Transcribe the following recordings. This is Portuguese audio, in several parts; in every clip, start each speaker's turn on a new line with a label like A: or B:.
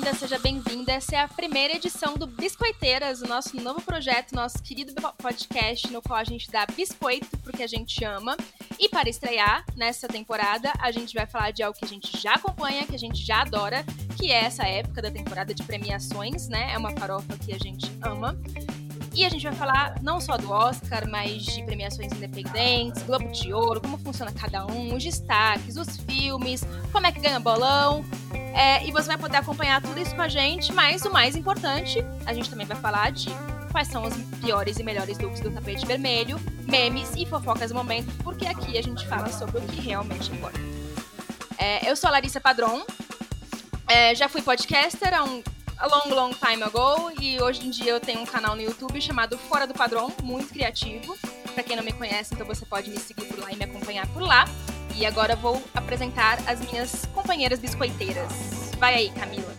A: bem-vinda, seja bem-vinda. Essa é a primeira edição do Biscoiteiras, o nosso novo projeto, nosso querido podcast, no qual a gente dá biscoito porque a gente ama. E para estrear nessa temporada, a gente vai falar de algo que a gente já acompanha, que a gente já adora, que é essa época da temporada de premiações, né? É uma farofa que a gente ama. E a gente vai falar não só do Oscar, mas de premiações independentes, Globo de Ouro, como funciona cada um, os destaques, os filmes, como é que ganha bolão. É, e você vai poder acompanhar tudo isso com a gente, mas o mais importante, a gente também vai falar de quais são os piores e melhores looks do tapete vermelho, memes e fofocas do momento, porque aqui a gente fala sobre o que realmente importa. É, eu sou a Larissa Padron, é, já fui podcaster há um a long, long time ago. E hoje em dia eu tenho um canal no YouTube chamado Fora do Padrão, muito criativo. Para quem não me conhece, então você pode me seguir por lá e me acompanhar por lá. E agora vou apresentar as minhas companheiras biscoiteiras. Vai aí, Camila.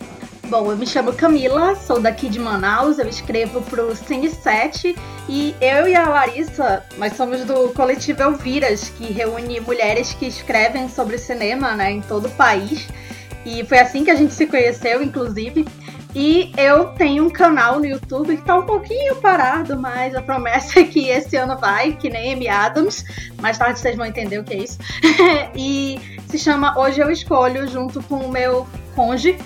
B: Bom, eu me chamo Camila, sou daqui de Manaus, eu escrevo pro Cine 7 e eu e a Larissa, nós somos do coletivo Elviras, que reúne mulheres que escrevem sobre cinema né, em todo o país. E foi assim que a gente se conheceu, inclusive. E eu tenho um canal no YouTube que tá um pouquinho parado, mas a promessa é que esse ano vai, que nem Amy Adams. Mais tarde vocês vão entender o que é isso. e se chama Hoje Eu Escolho, junto com o meu conge.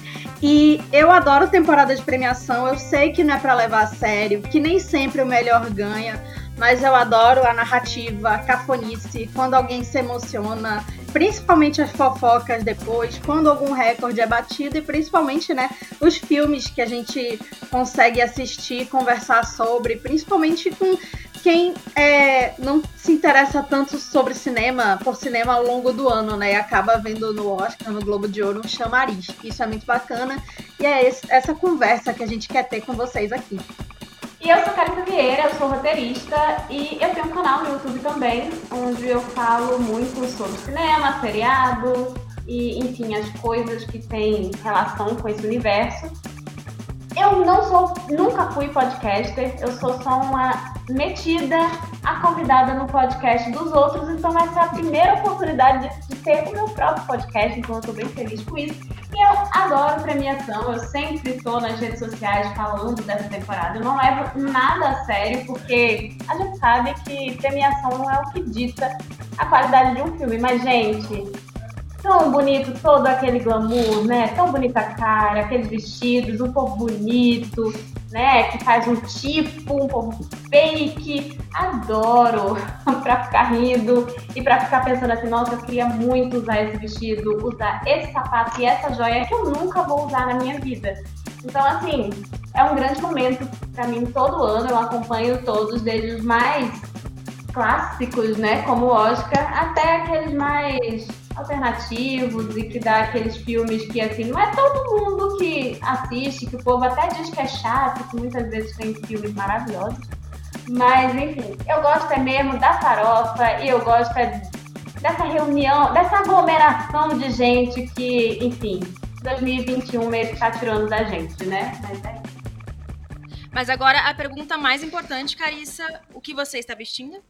B: E eu adoro temporada de premiação. Eu sei que não é para levar a sério, que nem sempre o melhor ganha mas eu adoro a narrativa, a cafonice, quando alguém se emociona, principalmente as fofocas depois, quando algum recorde é batido e principalmente, né, os filmes que a gente consegue assistir, conversar sobre, principalmente com quem é, não se interessa tanto sobre cinema, por cinema ao longo do ano, né, e acaba vendo no Oscar, no Globo de Ouro, um chamariz. Isso é muito bacana e é esse, essa conversa que a gente quer ter com vocês aqui.
C: E eu sou Carita Vieira, eu sou roteirista e eu tenho um canal no YouTube também, onde eu falo muito sobre cinema, seriado e, enfim, as coisas que têm relação com esse universo. Eu não sou, nunca fui podcaster, eu sou só uma metida a convidada no podcast dos outros, então essa é a primeira oportunidade de, de ter o meu próprio podcast, então eu estou bem feliz com isso. E eu adoro premiação, eu sempre estou nas redes sociais falando dessa temporada. Eu não levo nada a sério, porque a gente sabe que premiação não é o que dita a qualidade de um filme. Mas, gente, tão bonito todo aquele glamour, né? Tão bonita a cara, aqueles vestidos, um povo bonito, né? Que faz um tipo, um povo fake. Adoro pra ficar rindo e pra ficar pensando assim, nossa, eu queria muito usar esse vestido, usar esse sapato e essa joia que eu nunca vou usar na minha vida. Então, assim, é um grande momento para mim todo ano. Eu acompanho todos, desde os mais clássicos, né? Como Oscar, até aqueles mais alternativos e que dá aqueles filmes que, assim, não é todo mundo que assiste, que o povo até diz que é chato, que muitas vezes tem filmes maravilhosos. Mas, enfim, eu gosto é mesmo da farofa e eu gosto é dessa reunião, dessa aglomeração de gente que, enfim, 2021 meio que tá tirando da gente, né? Mas é
A: Mas agora a pergunta mais importante, Carissa, o que você está vestindo?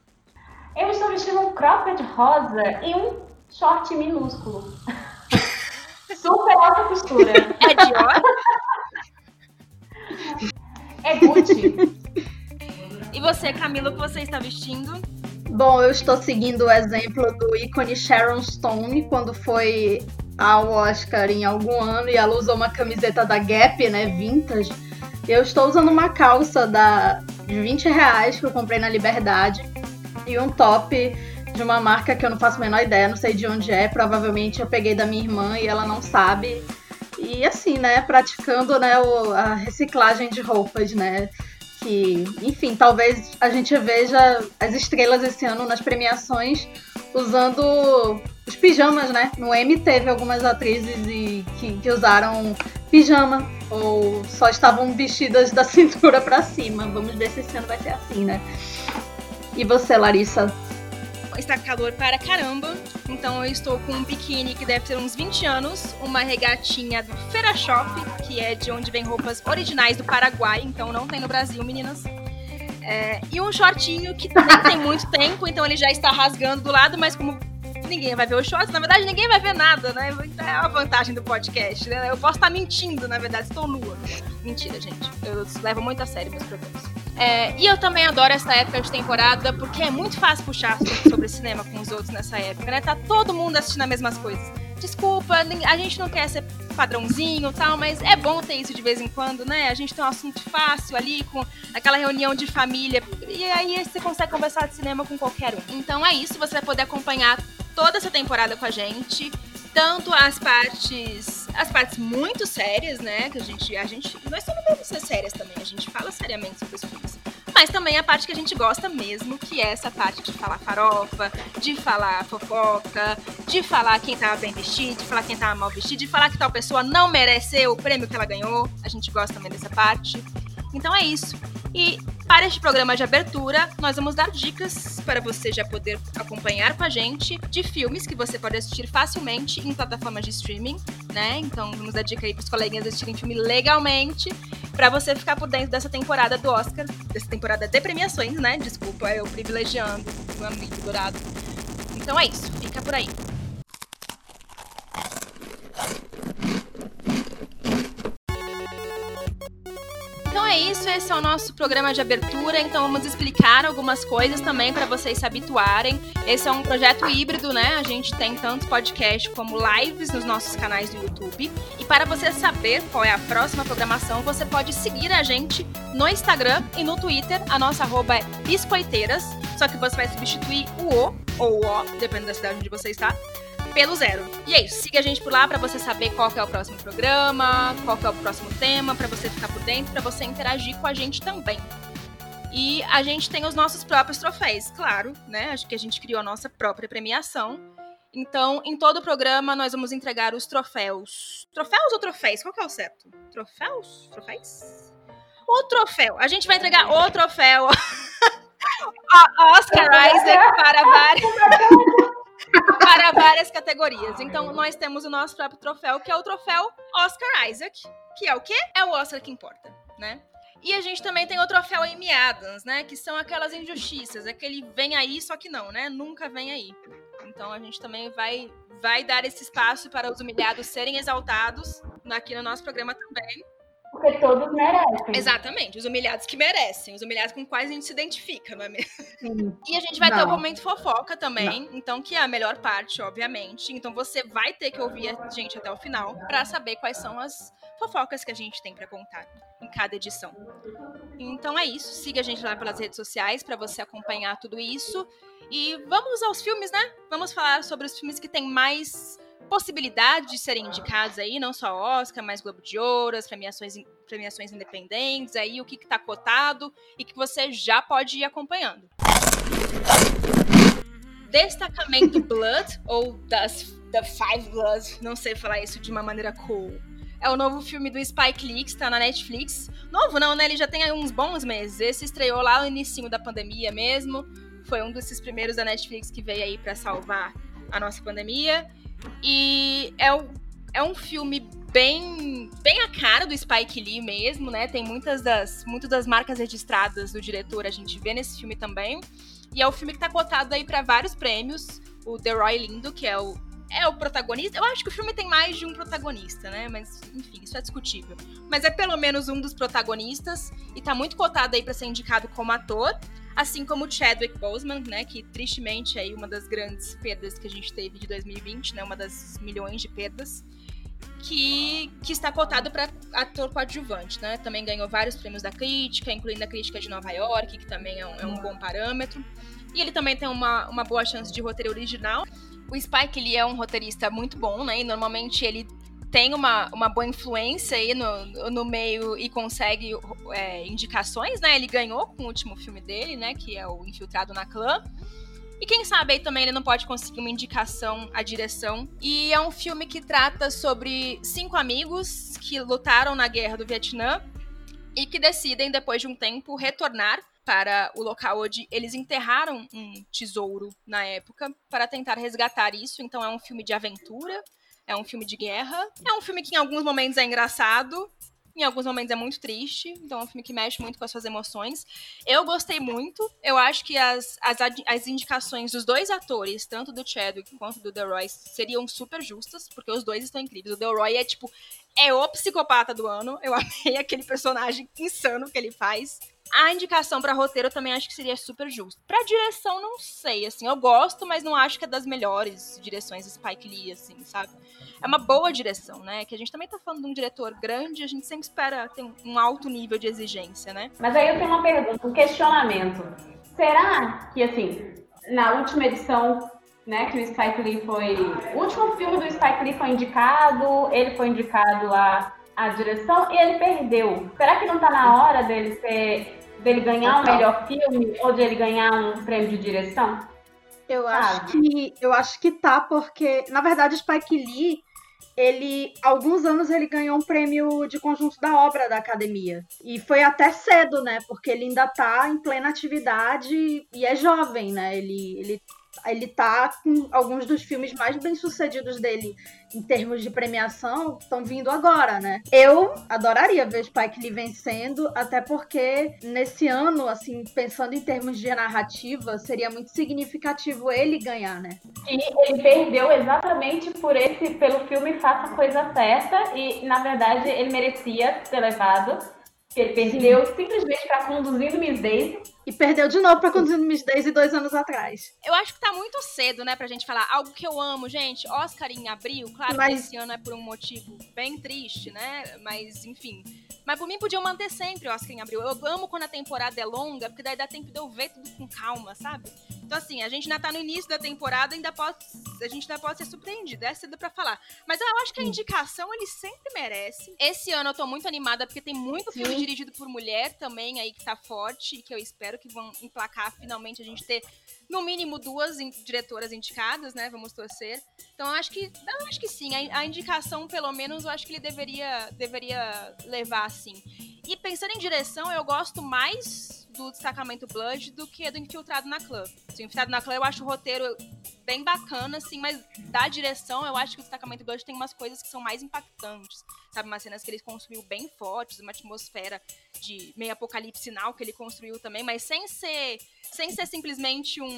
C: Eu estou vestindo um cropped rosa e um short minúsculo. Super alta costura.
A: É Dior?
C: É Gucci.
A: E você, Camila, o que você está vestindo?
B: Bom, eu estou seguindo o exemplo do ícone Sharon Stone quando foi ao Oscar em algum ano e ela usou uma camiseta da Gap, né, vintage. Eu estou usando uma calça da, de 20 reais que eu comprei na Liberdade e um top de uma marca que eu não faço a menor ideia, não sei de onde é. Provavelmente eu peguei da minha irmã e ela não sabe. E assim, né, praticando né, o, a reciclagem de roupas, né? Que, enfim, talvez a gente veja as estrelas esse ano nas premiações usando os pijamas, né? No M teve algumas atrizes e, que, que usaram pijama ou só estavam vestidas da cintura para cima. Vamos ver se esse ano vai ser assim, né? E você, Larissa?
A: Está calor para caramba, então eu estou com um biquíni que deve ter uns 20 anos, uma regatinha do Feira Shop, que é de onde vem roupas originais do Paraguai, então não tem no Brasil, meninas. É, e um shortinho que também tem muito tempo, então ele já está rasgando do lado, mas como ninguém vai ver os shorts. Na verdade, ninguém vai ver nada, né? É a vantagem do podcast, né? Eu posso estar mentindo, na verdade, estou nua. Mentira, gente. Eu levo muito a sério meus programas. É, e eu também adoro essa época de temporada, porque é muito fácil puxar sobre cinema com os outros nessa época, né? Tá todo mundo assistindo as mesmas coisas. Desculpa, a gente não quer ser padrãozinho tal, mas é bom ter isso de vez em quando, né? A gente tem um assunto fácil ali, com aquela reunião de família, e aí você consegue conversar de cinema com qualquer um. Então é isso, você vai poder acompanhar toda essa temporada com a gente tanto as partes as partes muito sérias, né, que a gente a gente nós também vamos ser sérias também, a gente fala seriamente sobre os filmes. Mas também a parte que a gente gosta mesmo, que é essa parte de falar farofa, de falar fofoca, de falar quem tava bem vestido, de falar quem tava mal vestido, de falar que tal pessoa não mereceu o prêmio que ela ganhou. A gente gosta também dessa parte. Então é isso. E para este programa de abertura, nós vamos dar dicas para você já poder acompanhar com a gente de filmes que você pode assistir facilmente em plataformas de streaming, né? Então vamos dar dica aí para os coleguinhas assistirem filme legalmente, para você ficar por dentro dessa temporada do Oscar, dessa temporada de premiações, né? Desculpa, eu privilegiando o amigo dourado. Então é isso, fica por aí. É isso, esse é o nosso programa de abertura, então vamos explicar algumas coisas também para vocês se habituarem. Esse é um projeto híbrido, né? A gente tem tanto podcast como lives nos nossos canais do YouTube. E para você saber qual é a próxima programação, você pode seguir a gente no Instagram e no Twitter. A nossa arroba é biscoiteiras, só que você vai substituir o O ou o O, dependendo da cidade onde você está pelo zero. E é isso, siga a gente por lá para você saber qual é o próximo programa, qual é o próximo tema, para você ficar por dentro, para você interagir com a gente também. E a gente tem os nossos próprios troféus, claro, né? Acho que a gente criou a nossa própria premiação. Então, em todo o programa, nós vamos entregar os troféus. Troféus ou troféus? Qual que é o certo? Troféus? Troféus? O troféu. A gente vai entregar o troféu. Oscar Isaac para vários para várias categorias. Então, nós temos o nosso próprio troféu, que é o troféu Oscar Isaac, que é o quê? É o Oscar que importa, né? E a gente também tem o troféu Amy Adams, né? Que são aquelas injustiças, aquele vem aí, só que não, né? Nunca vem aí. Então a gente também vai, vai dar esse espaço para os humilhados serem exaltados aqui no nosso programa também.
C: Porque todos merecem.
A: Exatamente, os humilhados que merecem, os humilhados com quais a gente se identifica, não é mesmo? Sim. E a gente vai não. ter o momento fofoca também, não. então que é a melhor parte, obviamente. Então você vai ter que ouvir a gente até o final para saber quais são as fofocas que a gente tem para contar em cada edição. Então é isso, siga a gente lá pelas redes sociais para você acompanhar tudo isso. E vamos aos filmes, né? Vamos falar sobre os filmes que têm mais possibilidade de serem indicados aí, não só Oscar, mas Globo de Ouro, as premiações, premiações independentes, aí o que está cotado e que você já pode ir acompanhando. Destacamento Blood, ou das The Five Bloods, não sei falar isso de uma maneira cool. É o novo filme do Spike Lee, que está na Netflix. Novo não, né? Ele já tem uns bons meses. Esse estreou lá no início da pandemia mesmo. Foi um desses primeiros da Netflix que veio aí para salvar a nossa pandemia. E é, o, é um filme bem, bem a cara do Spike Lee mesmo, né? Tem muitas das, muitas das marcas registradas do diretor, a gente vê nesse filme também. E é o filme que tá cotado aí para vários prêmios. O The Roy Lindo, que é o, é o protagonista. Eu acho que o filme tem mais de um protagonista, né? Mas, enfim, isso é discutível. Mas é pelo menos um dos protagonistas e tá muito cotado aí para ser indicado como ator assim como Chadwick Boseman, né, que tristemente é uma das grandes perdas que a gente teve de 2020, né, uma das milhões de perdas, que, que está cotado para ator coadjuvante, né? Também ganhou vários prêmios da crítica, incluindo a crítica de Nova York, que também é um, é um bom parâmetro. E ele também tem uma, uma boa chance de roteiro original. O Spike ele é um roteirista muito bom, né? E normalmente ele tem uma, uma boa influência aí no, no meio e consegue é, indicações, né? Ele ganhou com o último filme dele, né? Que é o Infiltrado na Clã. E quem sabe aí também ele não pode conseguir uma indicação à direção. E é um filme que trata sobre cinco amigos que lutaram na guerra do Vietnã e que decidem, depois de um tempo, retornar para o local onde eles enterraram um tesouro na época para tentar resgatar isso. Então é um filme de aventura, é um filme de guerra. É um filme que em alguns momentos é engraçado. Em alguns momentos é muito triste, então é um filme que mexe muito com as suas emoções. Eu gostei muito. Eu acho que as, as, as indicações dos dois atores, tanto do Chadwick quanto do The Roy, seriam super justas, porque os dois estão incríveis. O The Roy é tipo é o psicopata do ano. Eu amei aquele personagem insano que ele faz. A indicação para roteiro também acho que seria super justo. Pra direção, não sei, assim, eu gosto, mas não acho que é das melhores direções Spike Lee, assim, sabe? É uma boa direção, né? Que a gente também tá falando de um diretor grande, a gente sempre espera ter um alto nível de exigência, né?
C: Mas aí eu tenho uma pergunta, um questionamento. Será que, assim, na última edição né, que o Spike Lee foi. O último filme do Spike Lee foi indicado, ele foi indicado a, a direção e ele perdeu. Será que não tá na hora dele ser. dele ganhar o um melhor filme ou de ele ganhar um prêmio de direção?
B: Eu acho que. Eu acho que tá, porque, na verdade, o Spike Lee. Ele, alguns anos ele ganhou um prêmio de conjunto da obra da academia. E foi até cedo, né? Porque ele ainda tá em plena atividade e é jovem, né? Ele, ele ele tá com alguns dos filmes mais bem sucedidos dele em termos de premiação estão vindo agora, né? Eu adoraria ver Spike Lee vencendo, até porque nesse ano, assim, pensando em termos de narrativa, seria muito significativo ele ganhar, né?
C: E ele perdeu exatamente por esse, pelo filme Faça a Coisa Certa, e na verdade ele merecia ter levado. Ele perdeu Sim. simplesmente para Conduzindo Miss Daisy
B: e perdeu de novo pra conduzir Miss Daisy dois anos atrás.
A: Eu acho que tá muito cedo, né, pra gente falar algo que eu amo, gente. Oscar em abril, claro Mas... que esse ano é por um motivo bem triste, né? Mas, enfim. Mas por mim podiam manter sempre o Oscar em abril. Eu amo quando a temporada é longa, porque daí dá tempo de eu ver tudo com calma, sabe? Então, assim, a gente ainda tá no início da temporada, ainda pode. A gente ainda pode ser surpreendido. É cedo pra falar. Mas eu acho que a indicação ele sempre merece. Esse ano eu tô muito animada, porque tem muito filme Sim. dirigido por mulher também aí que tá forte, e que eu espero que vão emplacar finalmente a gente ter no mínimo duas diretoras indicadas, né? Vamos torcer. Então eu acho que, eu acho que sim. A, a, indicação, pelo menos, eu acho que ele deveria, deveria levar assim. E pensando em direção, eu gosto mais do destacamento Blood do que do Infiltrado na Clã. Assim, Infiltrado na Clã eu acho o roteiro bem bacana, assim, mas da direção eu acho que o destacamento Blood tem umas coisas que são mais impactantes. Sabe, umas cenas que ele construiu bem fortes, uma atmosfera de meio apocalipse que ele construiu também, mas sem ser, sem ser simplesmente um,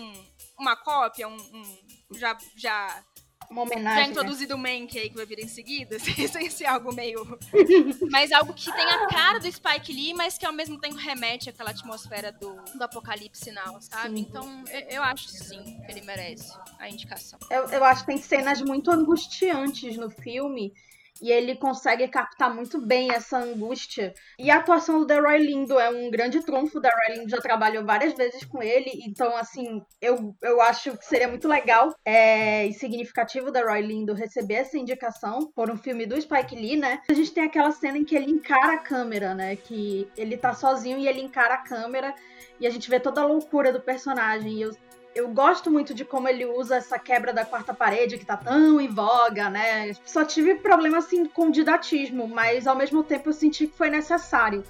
A: uma cópia, um, um já, já
B: uma homenagem.
A: Já introduzido né? o Mank aí que vai vir em seguida, sem ser algo meio. mas algo que tem a cara do Spike Lee, mas que ao mesmo tempo remete àquela atmosfera do, do apocalipse sinal, sabe? Sim. Então eu, eu, acho sim que ele merece a indicação.
B: Eu, eu acho que tem cenas muito angustiantes no filme e ele consegue captar muito bem essa angústia. E a atuação do Delroy Lindo é um grande trunfo. O Delroy Lindo já trabalhou várias vezes com ele, então, assim, eu, eu acho que seria muito legal é, e significativo o Delroy Lindo receber essa indicação por um filme do Spike Lee, né? A gente tem aquela cena em que ele encara a câmera, né? Que ele tá sozinho e ele encara a câmera e a gente vê toda a loucura do personagem. E eu eu gosto muito de como ele usa essa quebra da quarta parede que tá tão em voga, né? Só tive problema assim com didatismo, mas ao mesmo tempo eu senti que foi necessário.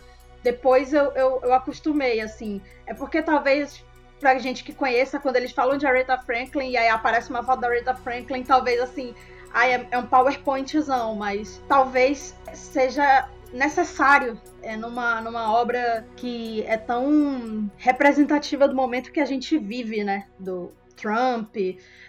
B: Depois eu, eu, eu acostumei, assim. É porque talvez pra gente que conheça, quando eles falam de Aretha Franklin e aí aparece uma foto da Aretha Franklin, talvez assim, ai, é, é um PowerPointzão, mas talvez seja necessário é, numa, numa obra que é tão representativa do momento que a gente vive, né? Do Trump,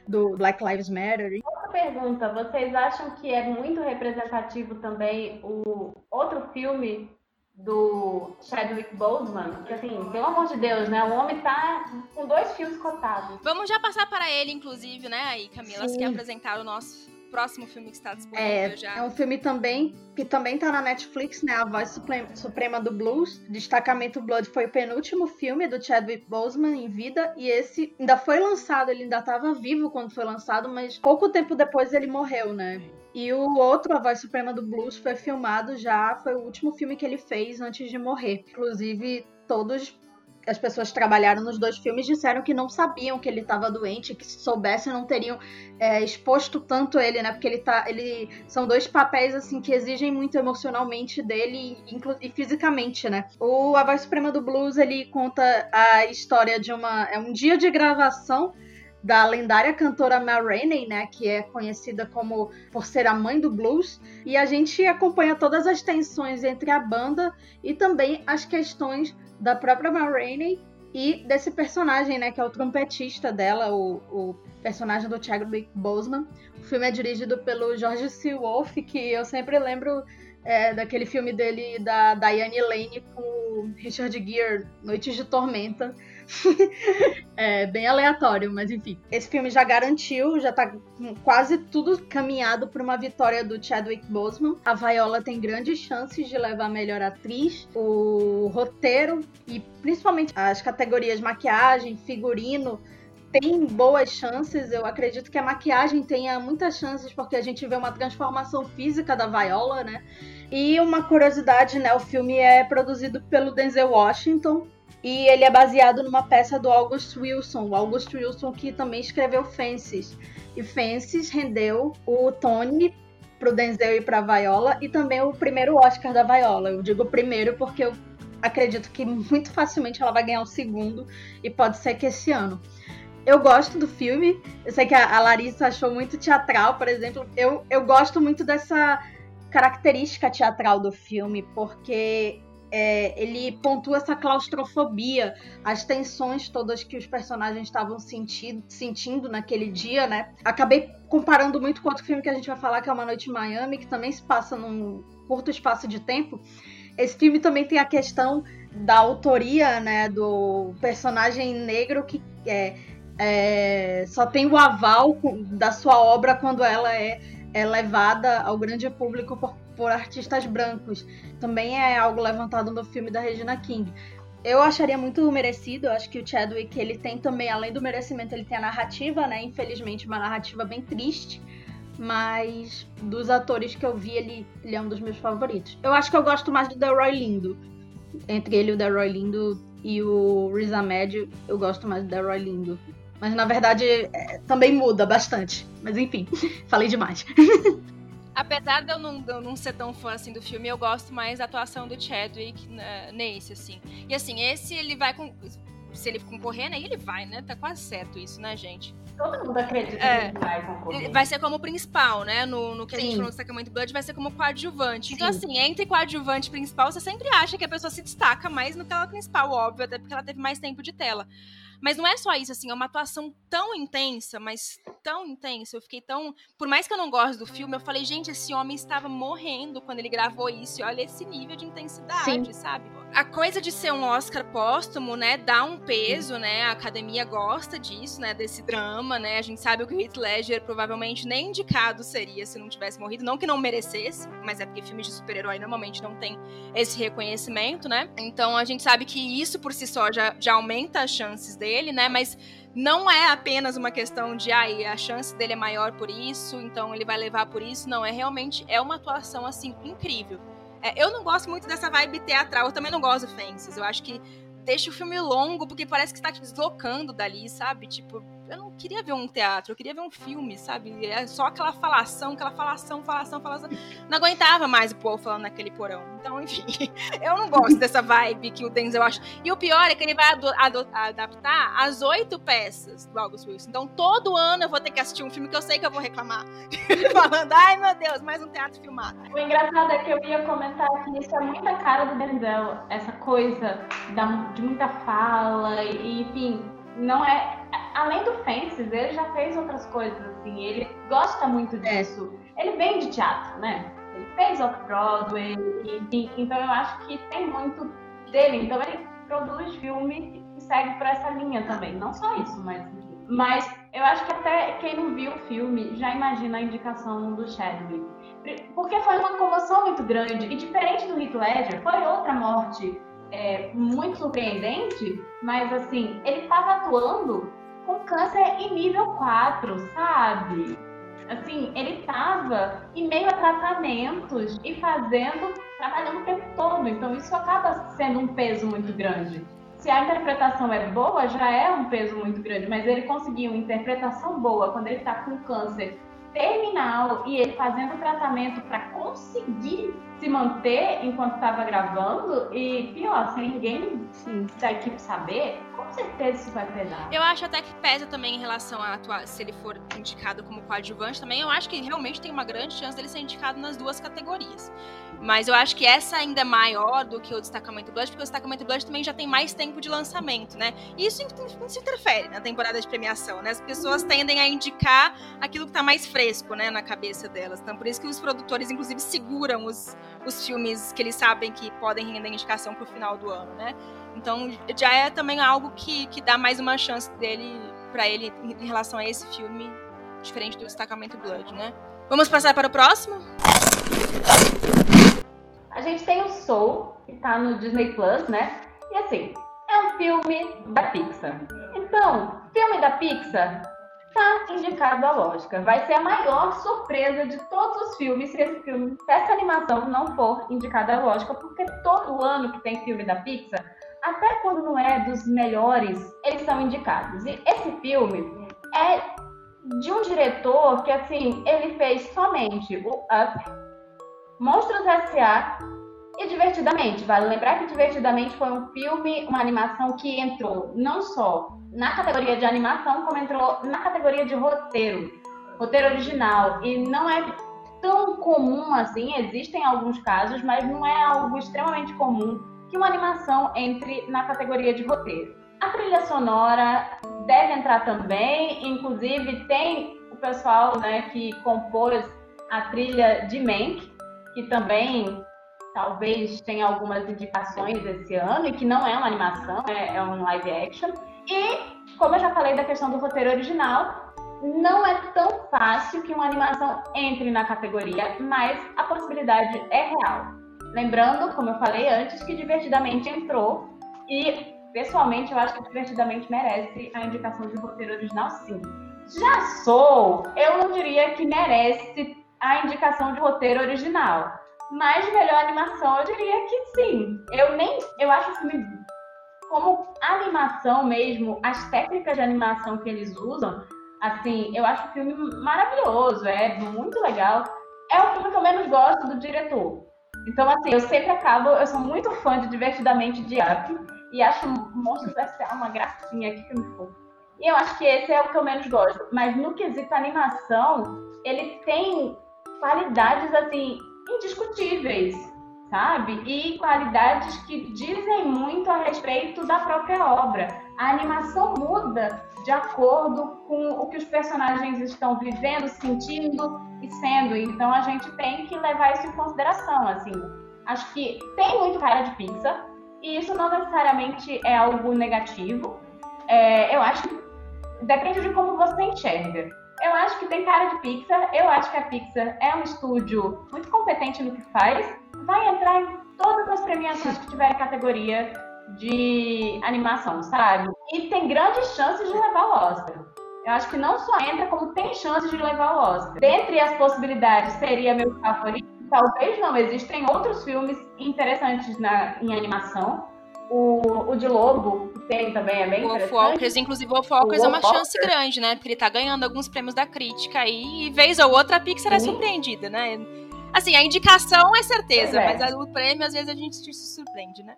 B: do Black Lives Matter.
C: Outra pergunta, vocês acham que é muito representativo também o outro filme do Chadwick Boseman, que assim, pelo amor de Deus, né? O homem tá com dois filmes cotados.
A: Vamos já passar para ele, inclusive, né, aí, Camila, Sim. que quer apresentar o nosso próximo filme que está disponível
B: é,
A: já.
B: É um filme também que também está na Netflix, né? A Voz Suprema, Suprema do Blues. Destacamento Blood foi o penúltimo filme do Chadwick Boseman em vida e esse ainda foi lançado, ele ainda estava vivo quando foi lançado, mas pouco tempo depois ele morreu, né? E o outro, A Voz Suprema do Blues, foi filmado já, foi o último filme que ele fez antes de morrer. Inclusive, todos as pessoas que trabalharam nos dois filmes disseram que não sabiam que ele estava doente, que se soubessem não teriam é, exposto tanto ele, né? Porque ele tá, ele são dois papéis assim que exigem muito emocionalmente dele e fisicamente, né? O A Voz Suprema do Blues ele conta a história de uma é um dia de gravação da lendária cantora Mel Rainey, né, que é conhecida como por ser a mãe do blues, e a gente acompanha todas as tensões entre a banda e também as questões da própria Mel Rainey e desse personagem, né, que é o trompetista dela, o, o personagem do Chadwick Boseman. O filme é dirigido pelo George C. Wolfe, que eu sempre lembro é, daquele filme dele da Diane Lane com o Richard Gere, Noites de Tormenta. é bem aleatório, mas enfim. Esse filme já garantiu, já tá quase tudo caminhado para uma vitória do Chadwick Boseman. A Viola tem grandes chances de levar a melhor atriz. O roteiro e principalmente as categorias maquiagem, figurino, tem boas chances. Eu acredito que a maquiagem tenha muitas chances, porque a gente vê uma transformação física da Viola, né? E uma curiosidade, né? O filme é produzido pelo Denzel Washington. E ele é baseado numa peça do August Wilson. O August Wilson que também escreveu Fences. E Fences rendeu o Tony pro Denzel e pra Viola. E também o primeiro Oscar da Viola. Eu digo primeiro porque eu acredito que muito facilmente ela vai ganhar o segundo. E pode ser que esse ano eu gosto do filme. Eu sei que a, Larissa achou muito teatral, por exemplo. Eu, eu gosto muito dessa característica teatral do filme, porque é, ele pontua essa claustrofobia, as tensões todas que os personagens estavam sentindo, sentindo naquele dia, né? Acabei comparando muito com outro filme que a gente vai falar, que é Uma Noite em Miami, que também se passa num curto espaço de tempo. Esse filme também tem a questão da autoria, né, do personagem negro que é, é, só tem o aval da sua obra quando ela é, é levada ao grande público por, por, artistas brancos. Também é algo levantado no filme da Regina King. Eu acharia muito merecido, eu acho que o Chadwick ele tem também, além do merecimento, ele tem a narrativa, né? Infelizmente, uma narrativa bem triste. Mas dos atores que eu vi, ele, ele é um dos meus favoritos. Eu acho que eu gosto mais do Delroy Lindo. Entre ele o Delroy Lindo e o Riz Ahmed, eu gosto mais do Delroy Lindo. Mas na verdade é, também muda bastante. Mas enfim, falei demais.
A: Apesar de eu, não, de eu não ser tão fã assim do filme, eu gosto mais da atuação do Chadwick né, nesse, assim. E assim, esse ele vai com. Se ele concorrer, né? ele vai, né? Tá quase certo isso, né, gente?
C: Todo mundo acredita é, que ele vai concorrer.
A: Vai ser como principal, né? No, no que Sim. a gente falou no Sacramento Blood, vai ser como coadjuvante. Então, Sim. Então, assim, entre coadjuvante e principal, você sempre acha que a pessoa se destaca mais no que ela é principal, óbvio, até porque ela teve mais tempo de tela. Mas não é só isso, assim, é uma atuação tão intensa, mas tão intensa. Eu fiquei tão. Por mais que eu não goste do filme, eu falei, gente, esse homem estava morrendo quando ele gravou isso. E olha esse nível de intensidade, Sim. sabe? A coisa de ser um Oscar póstumo, né, dá um peso, né? A academia gosta disso, né? Desse drama, né? A gente sabe que o Heath Ledger provavelmente nem indicado seria se não tivesse morrido. Não que não merecesse, mas é porque filmes de super-herói normalmente não tem esse reconhecimento, né? Então a gente sabe que isso por si só já, já aumenta as chances dele dele, né? Mas não é apenas uma questão de aí ah, a chance dele é maior por isso, então ele vai levar por isso. Não, é realmente é uma atuação assim incrível. É, eu não gosto muito dessa vibe teatral, eu também não gosto de Fences. Eu acho que deixa o filme longo porque parece que está te deslocando dali, sabe? Tipo, eu não queria ver um teatro, eu queria ver um filme, sabe? É só aquela falação, aquela falação, falação, falação. Não aguentava mais o povo falando naquele porão. Então, enfim, eu não gosto dessa vibe que o Denzel acha. E o pior é que ele vai adaptar as oito peças do August Wilson. Então, todo ano eu vou ter que assistir um filme que eu sei que eu vou reclamar. Falando, ai meu Deus, mais um teatro filmado.
C: O engraçado é que eu ia comentar que isso é muita cara do Denzel, essa coisa de muita fala, e enfim, não é além do Fences, ele já fez outras coisas, assim, ele gosta muito é. disso. É. Ele vem de teatro, né? Ele fez off-Broadway, enfim, então eu acho que tem muito dele. Então ele produz filme e segue por essa linha também. Não só isso, mas Mas eu acho que até quem não viu o filme já imagina a indicação do Chadwick. Porque foi uma comoção muito grande. E diferente do Heath Ledger, foi outra morte é, muito surpreendente, mas assim, ele estava atuando com câncer em nível 4, sabe? Assim, ele estava em meio a tratamentos e fazendo, trabalhando o tempo todo. Então, isso acaba sendo um peso muito grande. Se a interpretação é boa, já é um peso muito grande, mas ele conseguiu uma interpretação boa quando ele está com câncer terminal e ele fazendo tratamento para conseguir se manter enquanto estava gravando e pior, sem ninguém Sim. da equipe saber, com certeza isso vai pesar.
A: Eu acho até que pesa também em relação a atuar, se ele for indicado como coadjuvante também, eu acho que realmente tem uma grande chance dele ser indicado nas duas categorias. Mas eu acho que essa ainda é maior do que o destacamento Blood, porque o destacamento Blood também já tem mais tempo de lançamento, né? E isso, isso interfere na temporada de premiação, né? As pessoas tendem a indicar aquilo que tá mais fresco, né, na cabeça delas. Então, por isso que os produtores, inclusive, seguram os, os filmes que eles sabem que podem render indicação pro final do ano, né? Então, já é também algo que, que dá mais uma chance dele para ele em relação a esse filme, diferente do destacamento Blood, né? Vamos passar para o próximo?
C: A gente tem o Soul, que tá no Disney Plus, né? E assim, é um filme da Pixar. Então, filme da Pixar tá indicado a lógica. Vai ser a maior surpresa de todos os filmes se esse filme, se essa animação não for indicada a lógica, porque todo ano que tem filme da Pixar, até quando não é dos melhores, eles são indicados. E esse filme é de um diretor que, assim, ele fez somente o Up, Monstros S.A. e Divertidamente. Vale lembrar que Divertidamente foi um filme, uma animação que entrou não só na categoria de animação, como entrou na categoria de roteiro, roteiro original. E não é tão comum assim, existem alguns casos, mas não é algo extremamente comum que uma animação entre na categoria de roteiro. A trilha sonora deve entrar também, inclusive tem o pessoal né, que compôs a trilha de Mank, que também talvez tenha algumas indicações esse ano e que não é uma animação, é, é um live action. E, como eu já falei da questão do roteiro original, não é tão fácil que uma animação entre na categoria, mas a possibilidade é real. Lembrando, como eu falei antes, que Divertidamente entrou e, pessoalmente, eu acho que Divertidamente merece a indicação de roteiro original, sim. Já Sou, eu não diria que merece a indicação de roteiro original. Mas melhor animação, eu diria que sim. Eu nem. Eu acho o filme. Como animação mesmo, as técnicas de animação que eles usam, assim, eu acho o filme maravilhoso, é muito legal. É o filme que eu menos gosto do diretor. Então, assim, eu sempre acabo. Eu sou muito fã de Divertidamente de Up e acho Monstros S.A. uma gracinha, que filme fofo. E eu acho que esse é o que eu menos gosto. Mas no quesito animação, ele tem qualidades assim indiscutíveis, sabe? E qualidades que dizem muito a respeito da própria obra. A animação muda de acordo com o que os personagens estão vivendo, sentindo e sendo. Então a gente tem que levar isso em consideração, assim. Acho que tem muito cara de Pixar e isso não necessariamente é algo negativo. É, eu acho que depende de como você enxerga. Eu acho que tem cara de Pixar. Eu acho que a Pixar é um estúdio muito competente no que faz. Vai entrar em todas as premiações que tiver categoria de animação, sabe? E tem grandes chances de levar o Oscar. Eu acho que não só entra, como tem chances de levar o Oscar. Dentre as possibilidades, seria meu favorito? Talvez não. Existem outros filmes interessantes na, em animação. O, o de Lobo, que tem também, é bem Wolf interessante.
A: Walkers, inclusive, Wolf Walkers o é uma Walker. chance grande, né? Porque ele tá ganhando alguns prêmios da crítica aí, e vez ou outra a Pixar é Sim. é surpreendida, né? Assim, a indicação é certeza, é. mas o prêmio às vezes a gente se surpreende, né?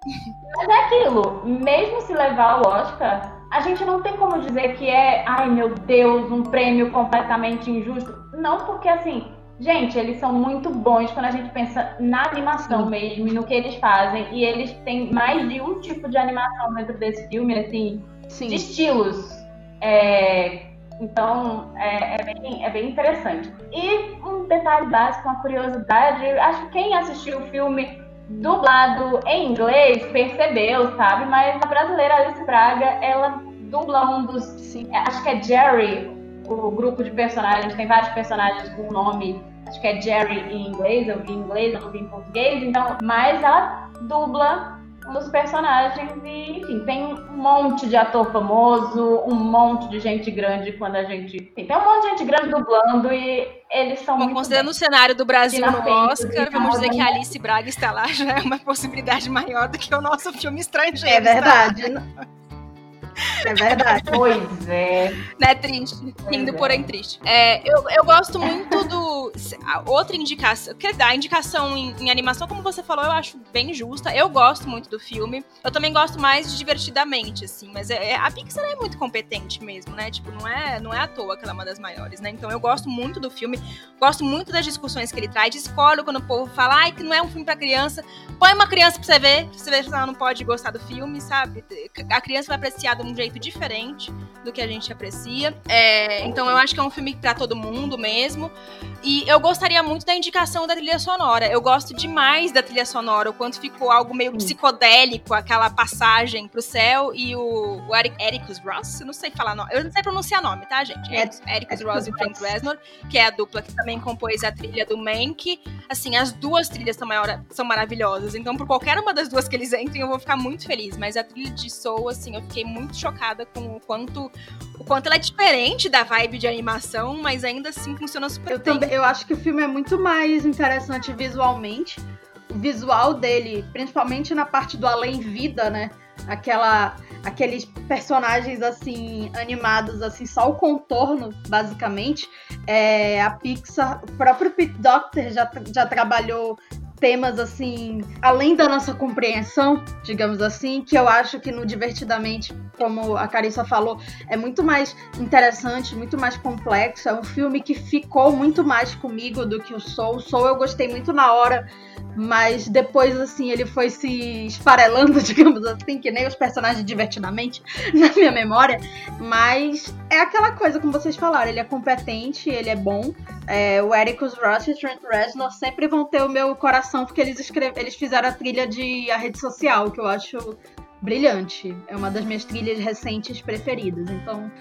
C: Mas é aquilo, mesmo se levar o Oscar, a gente não tem como dizer que é, ai meu Deus, um prêmio completamente injusto. Não, porque assim, Gente, eles são muito bons quando a gente pensa na animação Sim. mesmo e no que eles fazem. E eles têm mais de um tipo de animação dentro desse filme, assim, Sim. de estilos. É, então, é, é, bem, é bem interessante. E um detalhe básico, uma curiosidade, acho que quem assistiu o filme dublado em inglês percebeu, sabe? Mas a brasileira Alice Braga, ela dubla um dos. Sim. Acho que é Jerry, o grupo de personagens, tem vários personagens com nome acho que é Jerry em inglês, eu vi em inglês, eu não vi em português, então, mas ela dubla dos personagens e, enfim, tem um monte de ator famoso, um monte de gente grande quando a gente. Enfim, tem um monte de gente grande dublando e eles são Bom, muito.
A: Considerando bem. o cenário do Brasil no Oscar, vamos dizer que a Alice Braga está lá já é uma possibilidade maior do que o nosso filme estrangeiro.
B: É verdade. É verdade.
C: Pois é.
A: Né, triste. Rindo, é. porém triste. É, eu, eu gosto muito do. Outra indicação. Quer dar, a indicação em, em, animação, como você falou, eu acho bem justa. Eu gosto muito do filme. Eu também gosto mais de divertidamente, assim. Mas é, é, a Pixar é muito competente mesmo, né? Tipo, não é, não é à toa que ela é uma das maiores, né? Então eu gosto muito do filme. Gosto muito das discussões que ele traz. Discordo quando o povo fala, ai, que não é um filme pra criança. Põe uma criança pra você ver. Pra você ver se ela não pode gostar do filme, sabe? A criança vai apreciar de um jeito diferente do que a gente aprecia. É, então eu acho que é um filme para todo mundo mesmo. E eu gostaria muito da indicação da trilha sonora. Eu gosto demais da trilha sonora, o quanto ficou algo meio psicodélico, aquela passagem pro céu e o, o Eric, Ericus Ross, eu não sei falar nome, eu não sei pronunciar nome, tá, gente? É, Ericus Ross e Frank Reznor, que é a dupla que também compôs a trilha do Mank. Assim, as duas trilhas são, maior, são maravilhosas, então por qualquer uma das duas que eles entrem, eu vou ficar muito feliz. Mas a trilha de Soul, assim, eu fiquei muito chocada com o quanto o quanto ela é diferente da vibe de animação, mas ainda assim funciona super
B: eu
A: bem.
B: Também, eu acho que o filme é muito mais interessante visualmente. O visual dele, principalmente na parte do além-vida, né? Aquela, aqueles personagens assim animados assim só o contorno basicamente é, a Pixar o próprio Pete Doctor já, já trabalhou temas assim, além da nossa compreensão, digamos assim, que eu acho que no Divertidamente, como a Carissa falou, é muito mais interessante, muito mais complexo. É um filme que ficou muito mais comigo do que o Soul. O Soul eu gostei muito na hora mas depois, assim, ele foi se esfarelando, digamos assim, que nem os personagens divertidamente na minha memória. Mas é aquela coisa, como vocês falaram, ele é competente, ele é bom. É, o Ericus Ross e Trent Reznor sempre vão ter o meu coração, porque eles, escreve... eles fizeram a trilha de A Rede Social, que eu acho brilhante. É uma das minhas trilhas recentes preferidas. Então,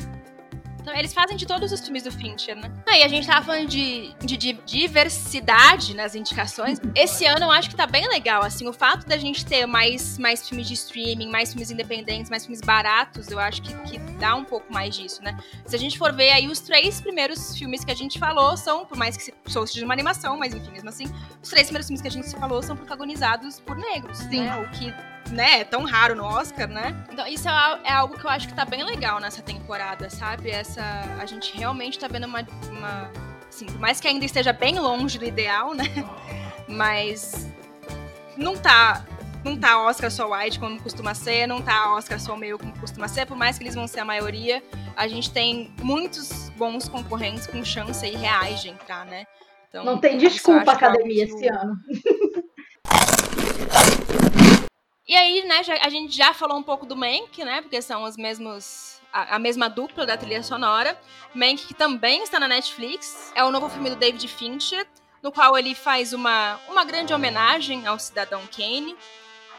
A: então, eles fazem de todos os filmes do Fincher, né? Aí ah, a gente tava falando de, de, de, diversidade nas indicações. Esse ano eu acho que tá bem legal, assim, o fato da gente ter mais, mais filmes de streaming, mais filmes independentes, mais filmes baratos, eu acho que, que dá um pouco mais disso, né? Se a gente for ver aí, os três primeiros filmes que a gente falou são, por mais que seja uma animação, mas enfim, mesmo assim, os três primeiros filmes que a gente falou são protagonizados por negros, Sim. né? O que né, é tão raro no Oscar, né? Então isso é, é, algo que eu acho que tá bem legal nessa temporada, sabe? Essa, a gente realmente tá vendo uma, uma assim, por mais que ainda esteja bem longe do ideal, né? Mas não tá não tá Oscar só white como costuma ser, não tá Oscar só meio como costuma ser, por mais que eles vão ser a maioria, a gente tem muitos bons concorrentes com chance aí reais de entrar, né?
B: Então, não tem desculpa academia esse ano.
A: E aí, né, já, a gente já falou um pouco do Mank, né? Porque são os mesmos. A, a, mesma dupla da trilha sonora. Mank, que também está na Netflix. É o novo filme do David Fincher, no qual ele faz uma, uma grande homenagem ao cidadão Kane.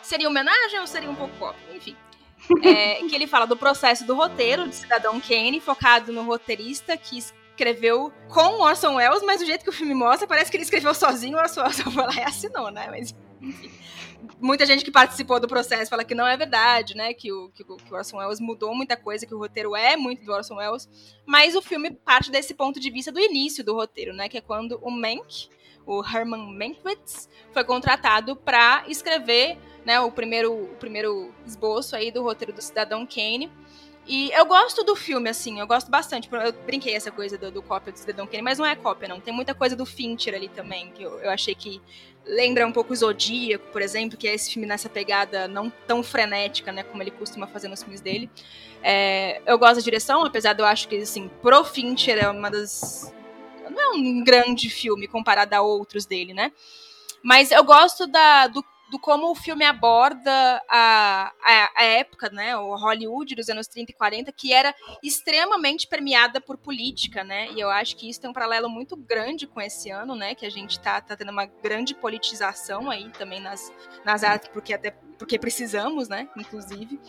A: Seria homenagem ou seria um pouco pop? Enfim. É, que ele fala do processo do roteiro de Cidadão Kane, focado no roteirista que escreveu com Orson Welles, mas do jeito que o filme mostra, parece que ele escreveu sozinho, Orson Welles foi lá e assinou, né? Mas, enfim muita gente que participou do processo fala que não é verdade, né? Que o, que, que o Orson Welles mudou muita coisa, que o roteiro é muito do Orson Welles. Mas o filme parte desse ponto de vista do início do roteiro, né? Que é quando o Mank, o Herman Mankiewicz, foi contratado para escrever né, o, primeiro, o primeiro esboço aí do roteiro do Cidadão Kane. E eu gosto do filme, assim, eu gosto bastante. Eu brinquei essa coisa do, do cópia do Cidadão Kane, mas não é cópia, não. Tem muita coisa do Fincher ali também, que eu, eu achei que lembra um pouco o Zodíaco, por exemplo, que é esse filme nessa pegada não tão frenética, né, como ele costuma fazer nos filmes dele. É, eu gosto da direção, apesar de eu acho que, assim, pro Fincher é uma das... Não é um grande filme comparado a outros dele, né? Mas eu gosto da, do do como o filme aborda a, a, a, época, né, o Hollywood dos anos 30 e 40, que era extremamente permeada por política, né, e eu acho que isso tem um paralelo muito grande com esse ano, né, que a gente tá, tá tendo uma grande politização aí também nas, nas artes, porque até porque precisamos, né, inclusive.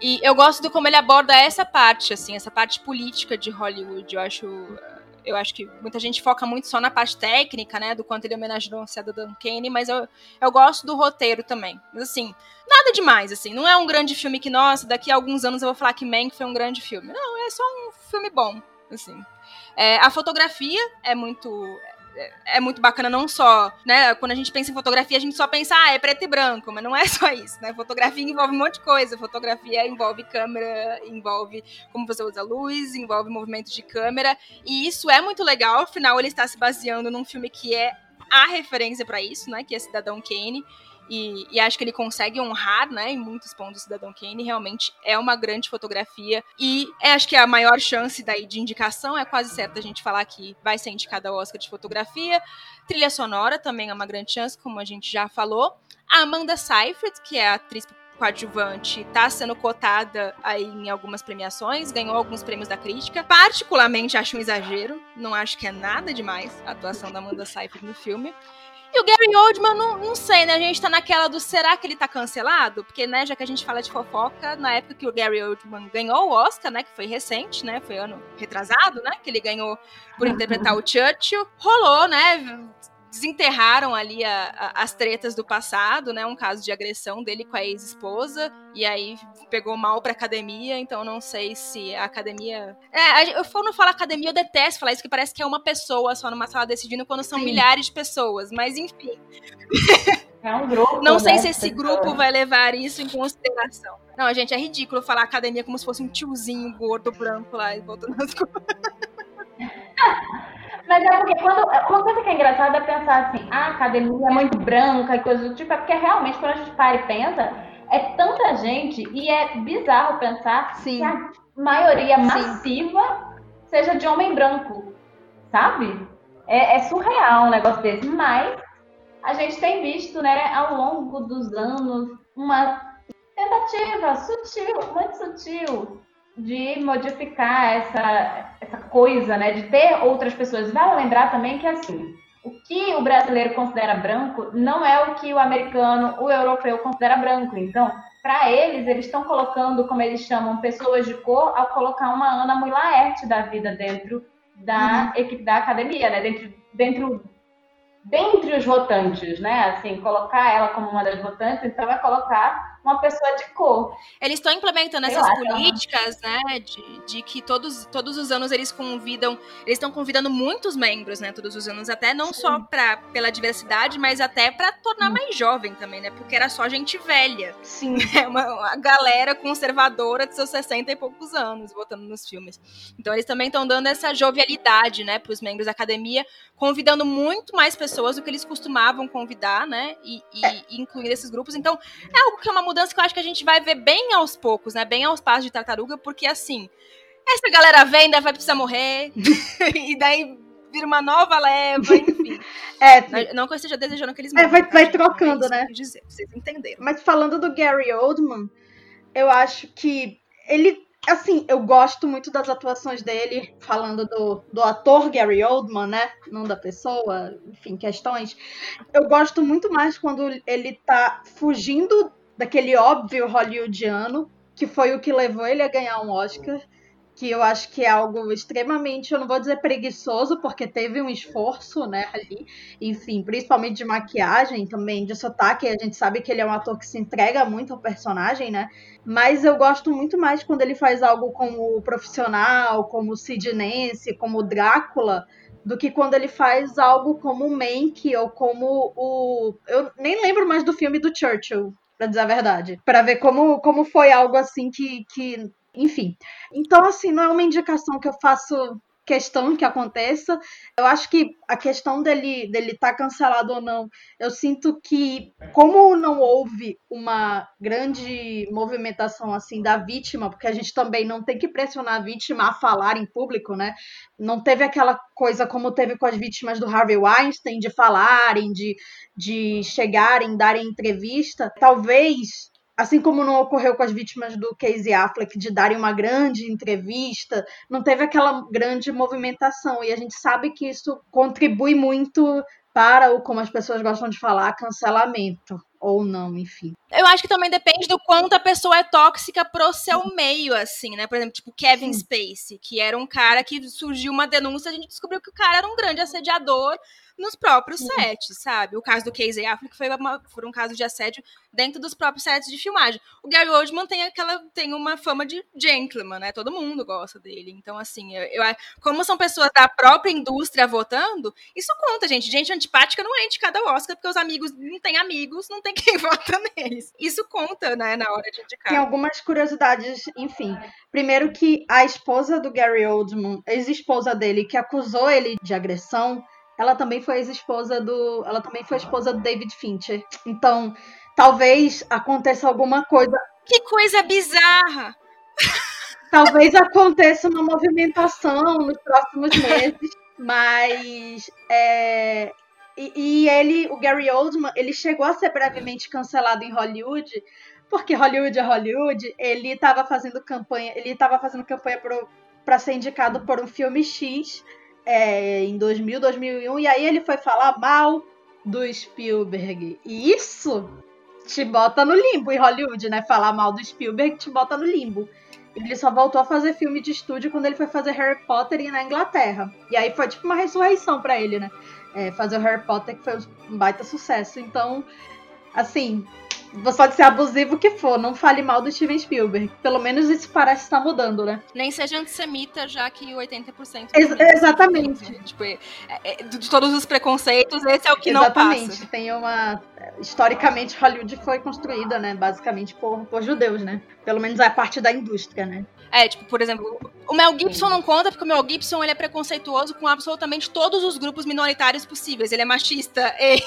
A: E eu gosto do como ele aborda essa parte, assim, essa parte política de Hollywood, eu acho eu acho que muita gente foca muito só na parte técnica, né, do quanto ele homenageou a Dan Kane, mas eu, eu gosto do roteiro também. Mas assim, nada demais, assim, não é um grande filme que, nossa, daqui a alguns anos eu vou falar que Mank foi um grande filme. Não, é só um filme bom, assim. É, a fotografia é muito é muito bacana não só, né? Quando a gente pensa em fotografia, a gente só pensa, ah, é preto e branco, mas não é só isso, né? Fotografia envolve um monte de coisa. Fotografia envolve câmera, envolve como você usa a luz, envolve movimento de câmera. E isso é muito legal, afinal, ele está se baseando num filme que é a referência para isso, né? Que é Cidadão Kane. E, e, acho que ele consegue honrar, né, em muitos pontos, o Cidadão Kane. Realmente é uma grande fotografia. E é, acho que a maior chance daí de indicação é quase certa a gente falar que vai ser indicada ao Oscar de fotografia. Trilha sonora também é uma grande chance, como a gente já falou. A Amanda Seyfried, que é a atriz coadjuvante está sendo cotada aí em algumas premiações, ganhou alguns prêmios da crítica. Particularmente acho um exagero, não acho que é nada demais a atuação da Amanda Seyfried no filme. E o Gary Oldman, não, não sei, né? A gente tá naquela do será que ele tá cancelado? Porque, né, já que a gente fala de fofoca, na época que o Gary Oldman ganhou o Oscar, né? Que foi recente, né? Foi ano retrasado, né? Que ele ganhou por interpretar o Churchill. Rolou, né? Desenterraram ali a, a, as tretas do passado, né? Um caso de agressão dele com a ex-esposa. E aí pegou mal pra academia, então não sei se a academia. É, eu não falo academia, eu detesto falar isso, que parece que é uma pessoa só numa sala decidindo quando são Sim. milhares de pessoas. Mas enfim.
C: É um grupo.
A: Não sei
C: né,
A: se esse grupo vai levar isso em consideração. Não, gente, é ridículo falar academia como se fosse um tiozinho gordo branco lá e voltando as coisas.
C: Mas é porque quando. Uma coisa que é engraçada é pensar assim, ah, a academia é muito branca e coisa do tipo, é porque realmente quando a gente para e pensa, é tanta gente e é bizarro pensar Sim. que a maioria massiva Sim. seja de homem branco, sabe? É, é surreal um negócio desse, mas a gente tem visto, né, ao longo dos anos, uma tentativa sutil, muito sutil, de modificar essa, essa coisa, né, de ter outras pessoas. Vale lembrar também que, assim, o que o brasileiro considera branco não é o que o americano, o europeu considera branco. Então, para eles, eles estão colocando, como eles chamam, pessoas de cor, ao colocar uma Ana Mui Laerte da vida dentro da uhum. equipe da academia, né, dentro, dentro dentre os votantes, né? Assim, colocar ela como uma das votantes, então é colocar uma pessoa de cor.
A: Eles estão implementando essas lá, políticas, né? De, de que todos, todos os anos eles convidam, eles estão convidando muitos membros, né? Todos os anos, até não Sim. só pra, pela diversidade, mas até para tornar Sim. mais jovem também, né? Porque era só gente velha.
B: Sim.
A: É uma, uma galera conservadora de seus 60 e poucos anos votando nos filmes. Então eles também estão dando essa jovialidade, né, para os membros da academia, convidando muito mais pessoas do que eles costumavam convidar, né? E, e, é. incluir esses grupos. Então, é algo que é uma mudança que eu acho que a gente vai ver bem aos poucos, né? Bem aos passos de tartaruga, porque assim, essa galera vem, daí vai precisar morrer, e daí vira uma nova leva, enfim. É, não que eu esteja desejando que eles.
B: É, vai, vai trocando, é né?
A: Dizer, vocês entenderam.
B: Mas falando do Gary Oldman, eu acho que ele assim, eu gosto muito das atuações dele, falando do, do ator Gary Oldman, né? Não da pessoa, enfim, questões. Eu gosto muito mais quando ele tá fugindo daquele óbvio hollywoodiano, que foi o que levou ele a ganhar um Oscar que eu acho que é algo extremamente, eu não vou dizer preguiçoso, porque teve um esforço, né, ali, enfim, principalmente de maquiagem, também de sotaque, a gente sabe que ele é um ator que se entrega muito ao personagem, né, mas eu gosto muito mais quando ele faz algo como profissional, como Sid Nance, como Drácula, do que quando ele faz algo como o Mank ou como o... eu nem lembro mais do filme do Churchill, pra dizer a verdade, para ver como, como foi algo assim que, que enfim. Então, assim, não é uma indicação que eu faço questão que aconteça. Eu acho que a questão dele dele estar tá cancelado ou não, eu sinto que como não houve uma grande movimentação assim da vítima, porque a gente também não tem que pressionar a vítima a falar em público, né? Não teve aquela coisa como teve com as vítimas do Harvey Weinstein de falarem, de, de chegarem, darem entrevista. Talvez Assim como não ocorreu com as vítimas do Casey Affleck de darem uma grande entrevista, não teve aquela grande movimentação. E a gente sabe que isso contribui muito para o, como as pessoas gostam de falar, cancelamento. Ou não, enfim.
A: Eu acho que também depende do quanto a pessoa é tóxica pro seu meio, assim, né? Por exemplo, tipo Kevin Sim. Spacey, que era um cara que surgiu uma denúncia, a gente descobriu que o cara era um grande assediador nos próprios Sim. sets, sabe? O caso do Casey Affleck foi, uma, foi um caso de assédio dentro dos próprios sets de filmagem. O Gary Oldman tem aquela tem uma fama de gentleman, né? Todo mundo gosta dele. Então, assim, eu, eu, como são pessoas da própria indústria votando, isso conta, gente. Gente antipática não é indicada ao Oscar, porque os amigos não têm amigos, não tem quem vota neles. Isso conta, né, na hora de indicar.
B: Tem algumas curiosidades, enfim. Primeiro que a esposa do Gary Oldman, ex-esposa dele, que acusou ele de agressão, ela também foi ex-esposa do. Ela também foi esposa do David Fincher. Então, talvez aconteça alguma coisa.
A: Que coisa bizarra!
B: Talvez aconteça uma movimentação nos próximos meses, mas. É, e, e, ele, o Gary Oldman, ele chegou a ser brevemente cancelado em Hollywood, porque Hollywood é Hollywood, ele estava fazendo campanha, ele estava fazendo campanha para ser indicado por um filme X é, em 2000, 2001, e aí ele foi falar mal do Spielberg. E isso te bota no limbo em Hollywood, né? Falar mal do Spielberg te bota no limbo. Ele só voltou a fazer filme de estúdio quando ele foi fazer Harry Potter na Inglaterra. E aí foi tipo uma ressurreição para ele, né? É, fazer o Harry Potter, que foi um baita sucesso. Então, assim, pode ser abusivo que for, não fale mal do Steven Spielberg. Pelo menos isso parece estar mudando, né?
A: Nem seja antissemita, já que 80%
B: Ex Exatamente.
A: Né? Tipo, é, é, de todos os preconceitos, esse é o que exatamente. não passa.
B: Tem uma. Historicamente, Hollywood foi construída, né? Basicamente por, por judeus, né? Pelo menos a parte da indústria, né?
A: É, tipo, por exemplo, o Mel Gibson não conta porque o Mel Gibson ele é preconceituoso com absolutamente todos os grupos minoritários possíveis. Ele é machista, ele,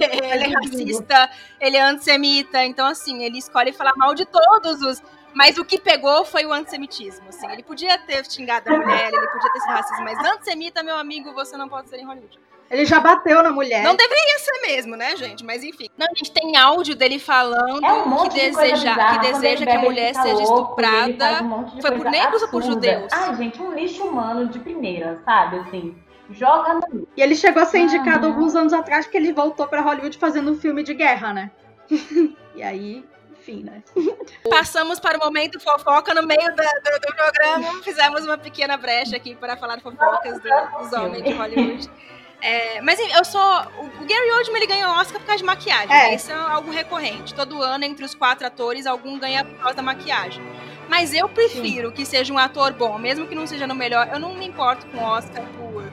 A: ele é racista, ele é antissemita. Então, assim, ele escolhe falar mal de todos os. Mas o que pegou foi o antissemitismo. Assim. Ele podia ter xingado a mulher, ele podia ter sido racista, mas antissemita, meu amigo, você não pode ser em Hollywood.
B: Ele já bateu na mulher.
A: Não deveria ser mesmo, né, gente? Mas enfim. Não, a gente tem áudio dele falando é um que, deseja, que deseja que a mulher seja estuprada. Um foi por negros ou por judeus?
C: Ai, gente, um lixo humano de primeira, sabe? Assim. Joga no.
B: E ele chegou a ser indicado alguns anos atrás porque ele voltou para Hollywood fazendo um filme de guerra, né? e aí, enfim, né?
A: Passamos para o momento fofoca no meio do, do, do programa. Fizemos uma pequena brecha aqui para falar fofocas do, dos homens de Hollywood. É, mas eu sou. O Gary Oldman ele ganha Oscar por causa de maquiagem. É. Né? Isso é algo recorrente. Todo ano, entre os quatro atores, algum ganha por causa da maquiagem. Mas eu prefiro Sim. que seja um ator bom, mesmo que não seja no melhor. Eu não me importo com Oscar por.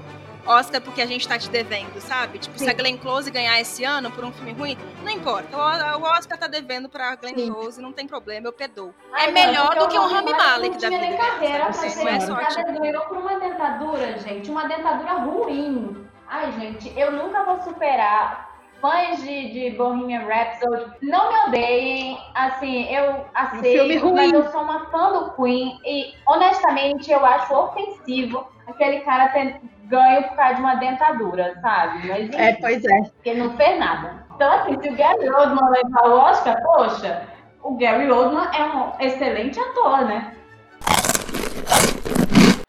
A: Oscar porque a gente tá te devendo, sabe? Tipo, Sim. se a Glenn Close ganhar esse ano por um filme ruim, não importa. O Oscar tá devendo pra Glenn Sim. Close, não tem problema, eu perdoo. Ai, é melhor do que um Rami Malek da vida.
C: Carreira, sabe? Não é sorte. ganhou por uma dentadura, gente. Uma dentadura ruim. Ai, gente, eu nunca vou superar. Fãs de, de Bohemian Rhapsody, não me odeiem. Assim, eu aceito, um mas eu sou uma fã do Queen. E, honestamente, eu acho ofensivo aquele cara ter ganho por causa de uma dentadura, sabe?
B: Mas, enfim, é, pois é.
C: Porque não fez nada. Então, assim, se o Gary Oldman levar o Oscar, poxa, o Gary Oldman é um excelente ator, né?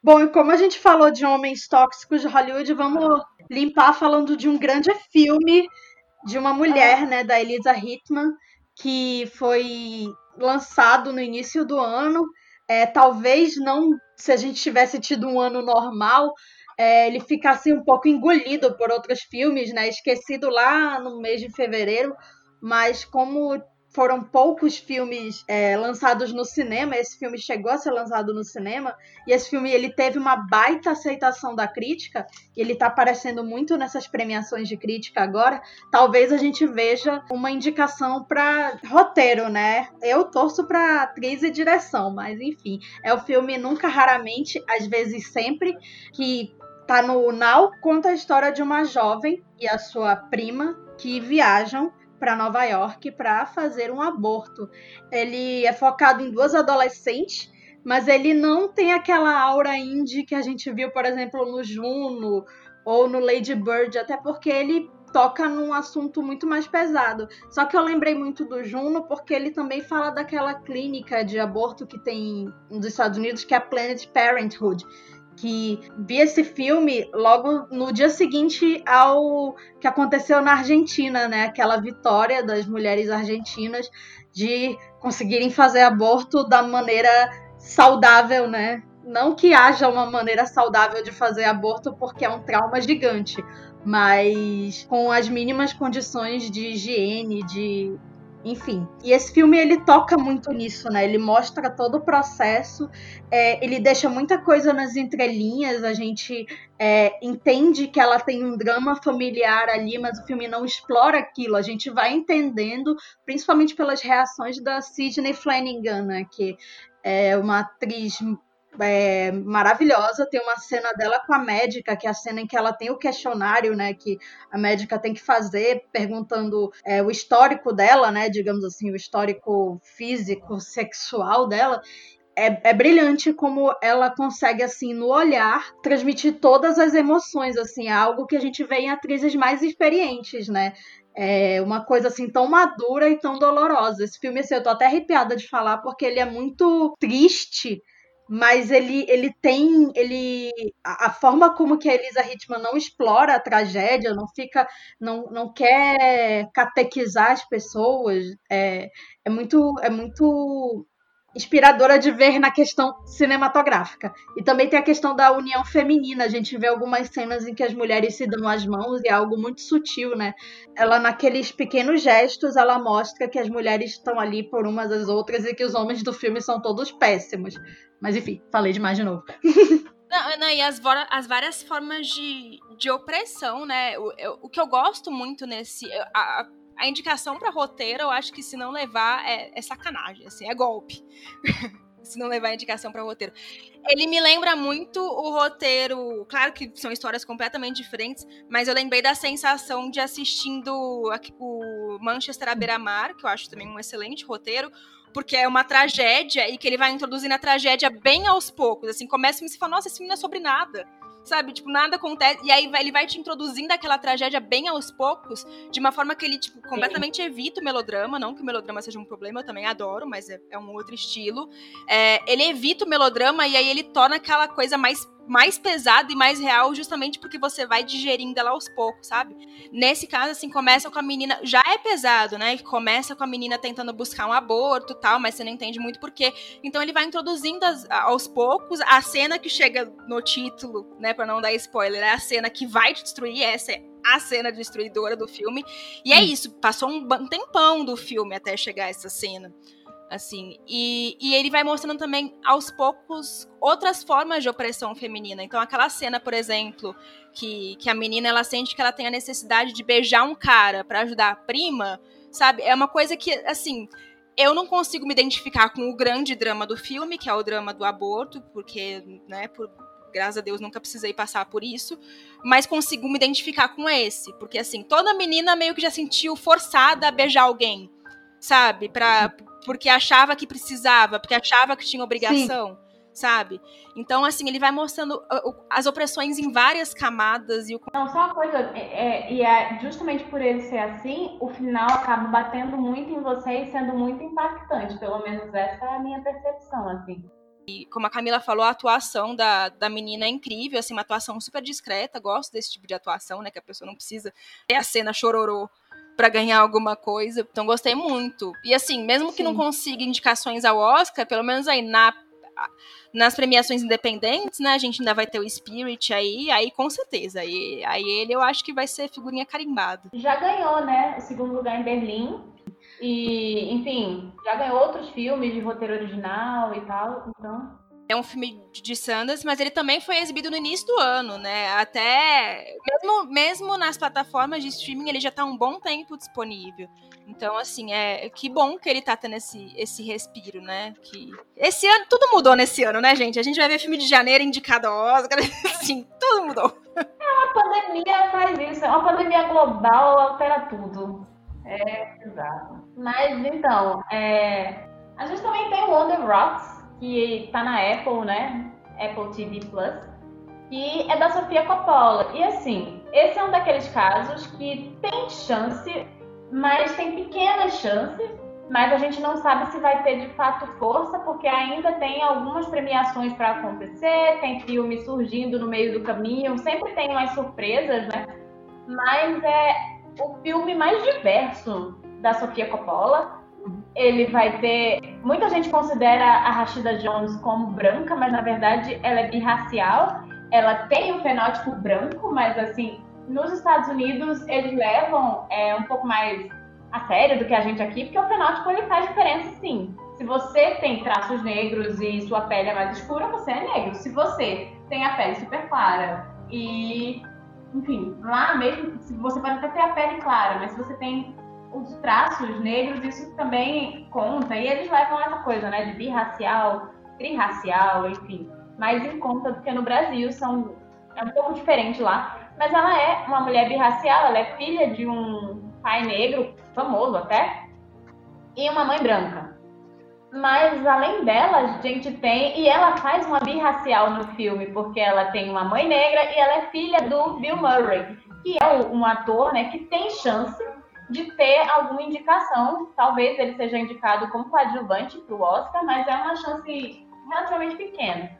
B: Bom, e como a gente falou de homens tóxicos de Hollywood, vamos limpar falando de um grande filme de uma mulher, né, da Elisa Hittman, que foi lançado no início do ano. É, talvez não, se a gente tivesse tido um ano normal, é, ele ficasse um pouco engolido por outros filmes, né, esquecido lá no mês de fevereiro. Mas como foram poucos filmes é, lançados no cinema. Esse filme chegou a ser lançado no cinema e esse filme ele teve uma baita aceitação da crítica. E ele está aparecendo muito nessas premiações de crítica agora. Talvez a gente veja uma indicação para roteiro, né? Eu torço para atriz e direção, mas enfim, é o filme nunca raramente, às vezes sempre que tá no Now conta a história de uma jovem e a sua prima que viajam para Nova York para fazer um aborto. Ele é focado em duas adolescentes, mas ele não tem aquela aura indie que a gente viu, por exemplo, no Juno ou no Lady Bird, até porque ele toca num assunto muito mais pesado. Só que eu lembrei muito do Juno porque ele também fala daquela clínica de aborto que tem nos Estados Unidos, que é a Planet Parenthood, que vi esse filme logo no dia seguinte ao que aconteceu na Argentina, né? Aquela vitória das mulheres argentinas de conseguirem fazer aborto da maneira saudável, né? Não que haja uma maneira saudável de fazer aborto, porque é um trauma gigante, mas com as mínimas condições de higiene, de enfim. E esse filme ele toca muito nisso, né? Ele mostra todo o processo, é, ele deixa muita coisa nas entrelinhas, a gente é, entende que ela tem um drama familiar ali, mas o filme não explora aquilo. A gente vai entendendo, principalmente pelas reações da Sidney Flanagan, né? Que é uma atriz é, maravilhosa. Tem uma cena dela com a médica, que é a cena em que ela tem o questionário, né? Que a médica tem que fazer, perguntando é, o histórico dela, né? Digamos assim, o histórico físico, sexual dela. É, é, brilhante como ela consegue, assim, no olhar, transmitir todas as emoções, assim, é algo que a gente vê em atrizes mais experientes, né? É uma coisa, assim, tão madura e tão dolorosa. Esse filme, assim, eu tô até arrepiada de falar, porque ele é muito triste, mas ele, ele tem ele a, a, forma como que a Elisa Hitman não explora a tragédia, não fica não, não quer catequizar as pessoas, é, é muito é muito inspiradora de ver na questão cinematográfica. E também tem a questão da união feminina. A gente vê algumas cenas em que as mulheres se dão as mãos e é algo muito sutil, né? Ela, naqueles pequenos gestos, ela mostra que as mulheres estão ali por umas às outras e que os homens do filme são todos péssimos. Mas enfim, falei demais de novo.
A: Não, não, e as, as, várias formas de, de opressão, né? O, eu, o que eu gosto muito nesse. A, a indicação para roteiro, eu acho que se não levar é, é sacanagem, assim, é golpe. se não levar a indicação para roteiro. Ele me lembra muito o roteiro, claro que são histórias completamente diferentes, mas eu lembrei da sensação de assistindo o Manchester à beira-mar, que eu acho também um excelente roteiro, porque é uma tragédia e que ele vai introduzindo a tragédia bem aos poucos, assim, começa e você fala, nossa, esse não é sobre nada sabe? Tipo, nada acontece. E aí ele vai te introduzindo aquela tragédia bem aos poucos, de uma forma que ele, tipo, completamente Sim. evita o melodrama. Não que o melodrama seja um problema, eu também adoro, mas é, é um outro estilo. É, ele evita o melodrama e aí ele torna aquela coisa mais mais pesada e mais real justamente porque você vai digerindo ela aos poucos, sabe? Nesse caso, assim, começa com a menina. Já é pesado, né? Começa com a menina tentando buscar um aborto tal, mas você não entende muito porquê. Então ele vai introduzindo as, aos poucos a cena que chega no título, né? Pra não dar spoiler, é a cena que vai destruir, essa é a cena destruidora do filme. E é isso, passou um tempão do filme até chegar essa cena assim. E, e ele vai mostrando também, aos poucos, outras formas de opressão feminina. Então, aquela cena, por exemplo, que, que a menina ela sente que ela tem a necessidade de beijar um cara para ajudar a prima, sabe? É uma coisa que, assim, eu não consigo me identificar com o grande drama do filme, que é o drama do aborto, porque, né, por, graças a Deus nunca precisei passar por isso, mas consigo me identificar com esse, porque assim, toda menina meio que já sentiu forçada a beijar alguém, sabe? Pra, porque achava que precisava, porque achava que tinha obrigação. Sim. Sabe? Então, assim, ele vai mostrando uh, as opressões em várias camadas e o.
C: Não, só uma coisa, é, é, e é justamente por ele ser assim, o final acaba batendo muito em você e sendo muito impactante. Pelo menos essa é a minha percepção, assim.
A: E como a Camila falou, a atuação da, da menina é incrível, assim, uma atuação super discreta. Gosto desse tipo de atuação, né? Que a pessoa não precisa ter a cena chororô para ganhar alguma coisa. Então gostei muito. E assim, mesmo Sim. que não consiga indicações ao Oscar, pelo menos aí na nas premiações independentes, né? A gente ainda vai ter o Spirit aí, aí com certeza. Aí, aí ele eu acho que vai ser figurinha carimbado.
C: Já ganhou, né? O segundo lugar em Berlim. E, enfim, já ganhou outros filmes de roteiro original e tal, então
A: é um filme de Sanders, mas ele também foi exibido no início do ano, né? Até mesmo, mesmo nas plataformas de streaming ele já está um bom tempo disponível. Então, assim, é que bom que ele tá tendo esse, esse respiro, né? Que esse ano tudo mudou nesse ano, né, gente? A gente vai ver filme de janeiro indicado ao Oscar, assim, tudo mudou.
C: É uma pandemia faz isso, é uma pandemia global altera tudo. É, exato. Mas então, é, a gente também tem o Wonder Rocks, que tá na Apple, né? Apple TV Plus. E é da Sofia Coppola. E assim, esse é um daqueles casos que tem chance, mas tem pequenas chances mas a gente não sabe se vai ter de fato força, porque ainda tem algumas premiações para acontecer, tem filme surgindo no meio do caminho, sempre tem umas surpresas, né? Mas é o filme mais diverso da Sofia Coppola. Ele vai ter. Muita gente considera a Rashida Jones como branca, mas na verdade ela é birracial. Ela tem o um fenótipo branco, mas assim, nos Estados Unidos eles levam é, um pouco mais a sério do que a gente aqui, porque o fenótipo ele faz diferença sim. Se você tem traços negros e sua pele é mais escura, você é negro. Se você tem a pele super clara e, enfim, lá mesmo, você pode até ter a pele clara, mas se você tem os traços negros, isso também conta. E eles levam essa coisa, né, de birracial, trirracial, enfim, mais em conta do que no Brasil, são é um pouco diferente lá. Mas ela é uma mulher birracial, ela é filha de um pai negro, famoso até, e uma mãe branca. Mas além dela, a gente tem. E ela faz uma birracial no filme, porque ela tem uma mãe negra e ela é filha do Bill Murray, que é um ator né, que tem chance de ter alguma indicação. Talvez ele seja indicado como coadjuvante para o Oscar, mas é uma chance relativamente pequena.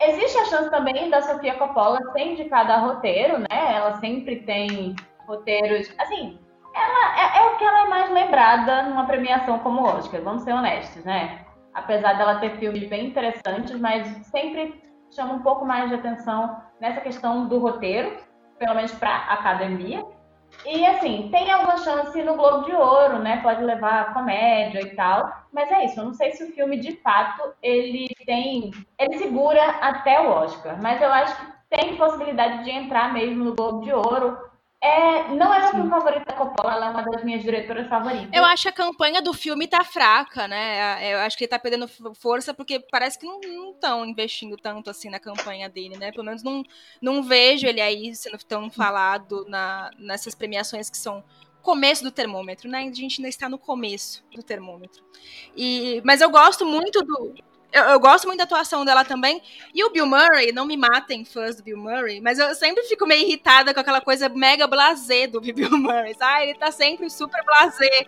C: Existe a chance também da Sofia Coppola ser indicada a roteiro, né? Ela sempre tem roteiros. Assim, ela é, é, o que ela é mais lembrada numa premiação como o Oscar, vamos ser honestos, né? Apesar dela ter filmes bem interessantes, mas sempre chama um pouco mais de atenção nessa questão do roteiro, pelo menos para a academia. E assim, tem alguma chance no Globo de Ouro, né? Pode levar a comédia e tal. Mas é isso, eu não sei se o filme de fato ele tem. Ele segura até o Oscar. Mas eu acho que tem possibilidade de entrar mesmo no Globo de Ouro é, não é meu filme favorito da Coppola, ela é uma das minhas diretoras favoritas.
A: Eu acho que a campanha do filme tá fraca, né? Eu acho que ele tá perdendo força porque parece que não estão investindo tanto assim na campanha dele, né? Pelo menos não, não vejo ele aí sendo tão falado na, nessas premiações que são começo do termômetro, né? A gente ainda está no começo do termômetro. E, mas eu gosto muito do, eu, eu, gosto muito da atuação dela também. E o Bill Murray, não me matem fãs do Bill Murray, mas eu sempre fico meio irritada com aquela coisa mega blasé do Bill Murray. Ah, ele tá sempre super blasé.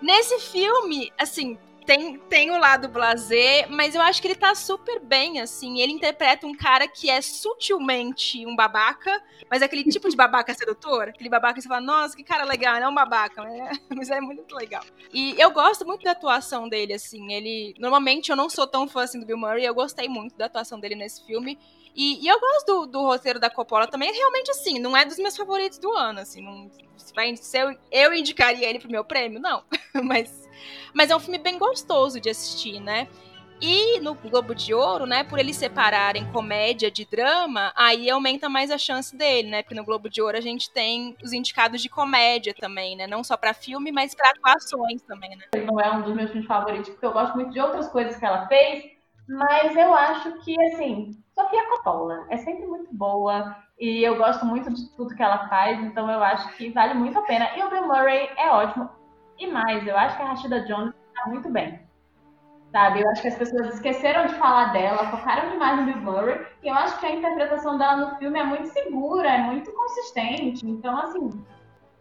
A: Nesse filme, assim, tem, tem o lado blazer, mas eu acho que ele tá super bem, assim. Ele interpreta um cara que é sutilmente um babaca, mas é aquele tipo de babaca sedutor. Aquele babaca que você fala, nossa, que cara legal, não é um babaca, mas é, mas é muito legal. E eu gosto muito da atuação dele, assim. Ele. Normalmente eu não sou tão fã assim do Bill Murray, eu gostei muito da atuação dele nesse filme. E, e, eu gosto do, do, roteiro da Coppola também, realmente assim, não é dos meus favoritos do ano, assim, não, se eu, eu indicaria ele pro meu prêmio, não, mas, mas é um filme bem gostoso de assistir, né? E no Globo de Ouro, né, por eles separarem comédia de drama, aí aumenta mais a chance dele, né? Porque no Globo de Ouro a gente tem os indicados de comédia também, né? Não só para filme, mas para atuações também, né?
C: Não é um dos meus filmes favoritos, porque eu gosto muito de outras coisas que ela fez, mas eu acho que, assim, Sofia Coppola é sempre muito boa e eu gosto muito de tudo que ela faz, então eu acho que vale muito a pena. E o Bill Murray é ótimo. E mais, eu acho que a Rashida Jones está muito bem. Sabe? Eu acho que as pessoas esqueceram de falar dela, focaram demais no Bill Murray, e eu acho que a interpretação dela no filme é muito segura, é muito consistente. Então, assim,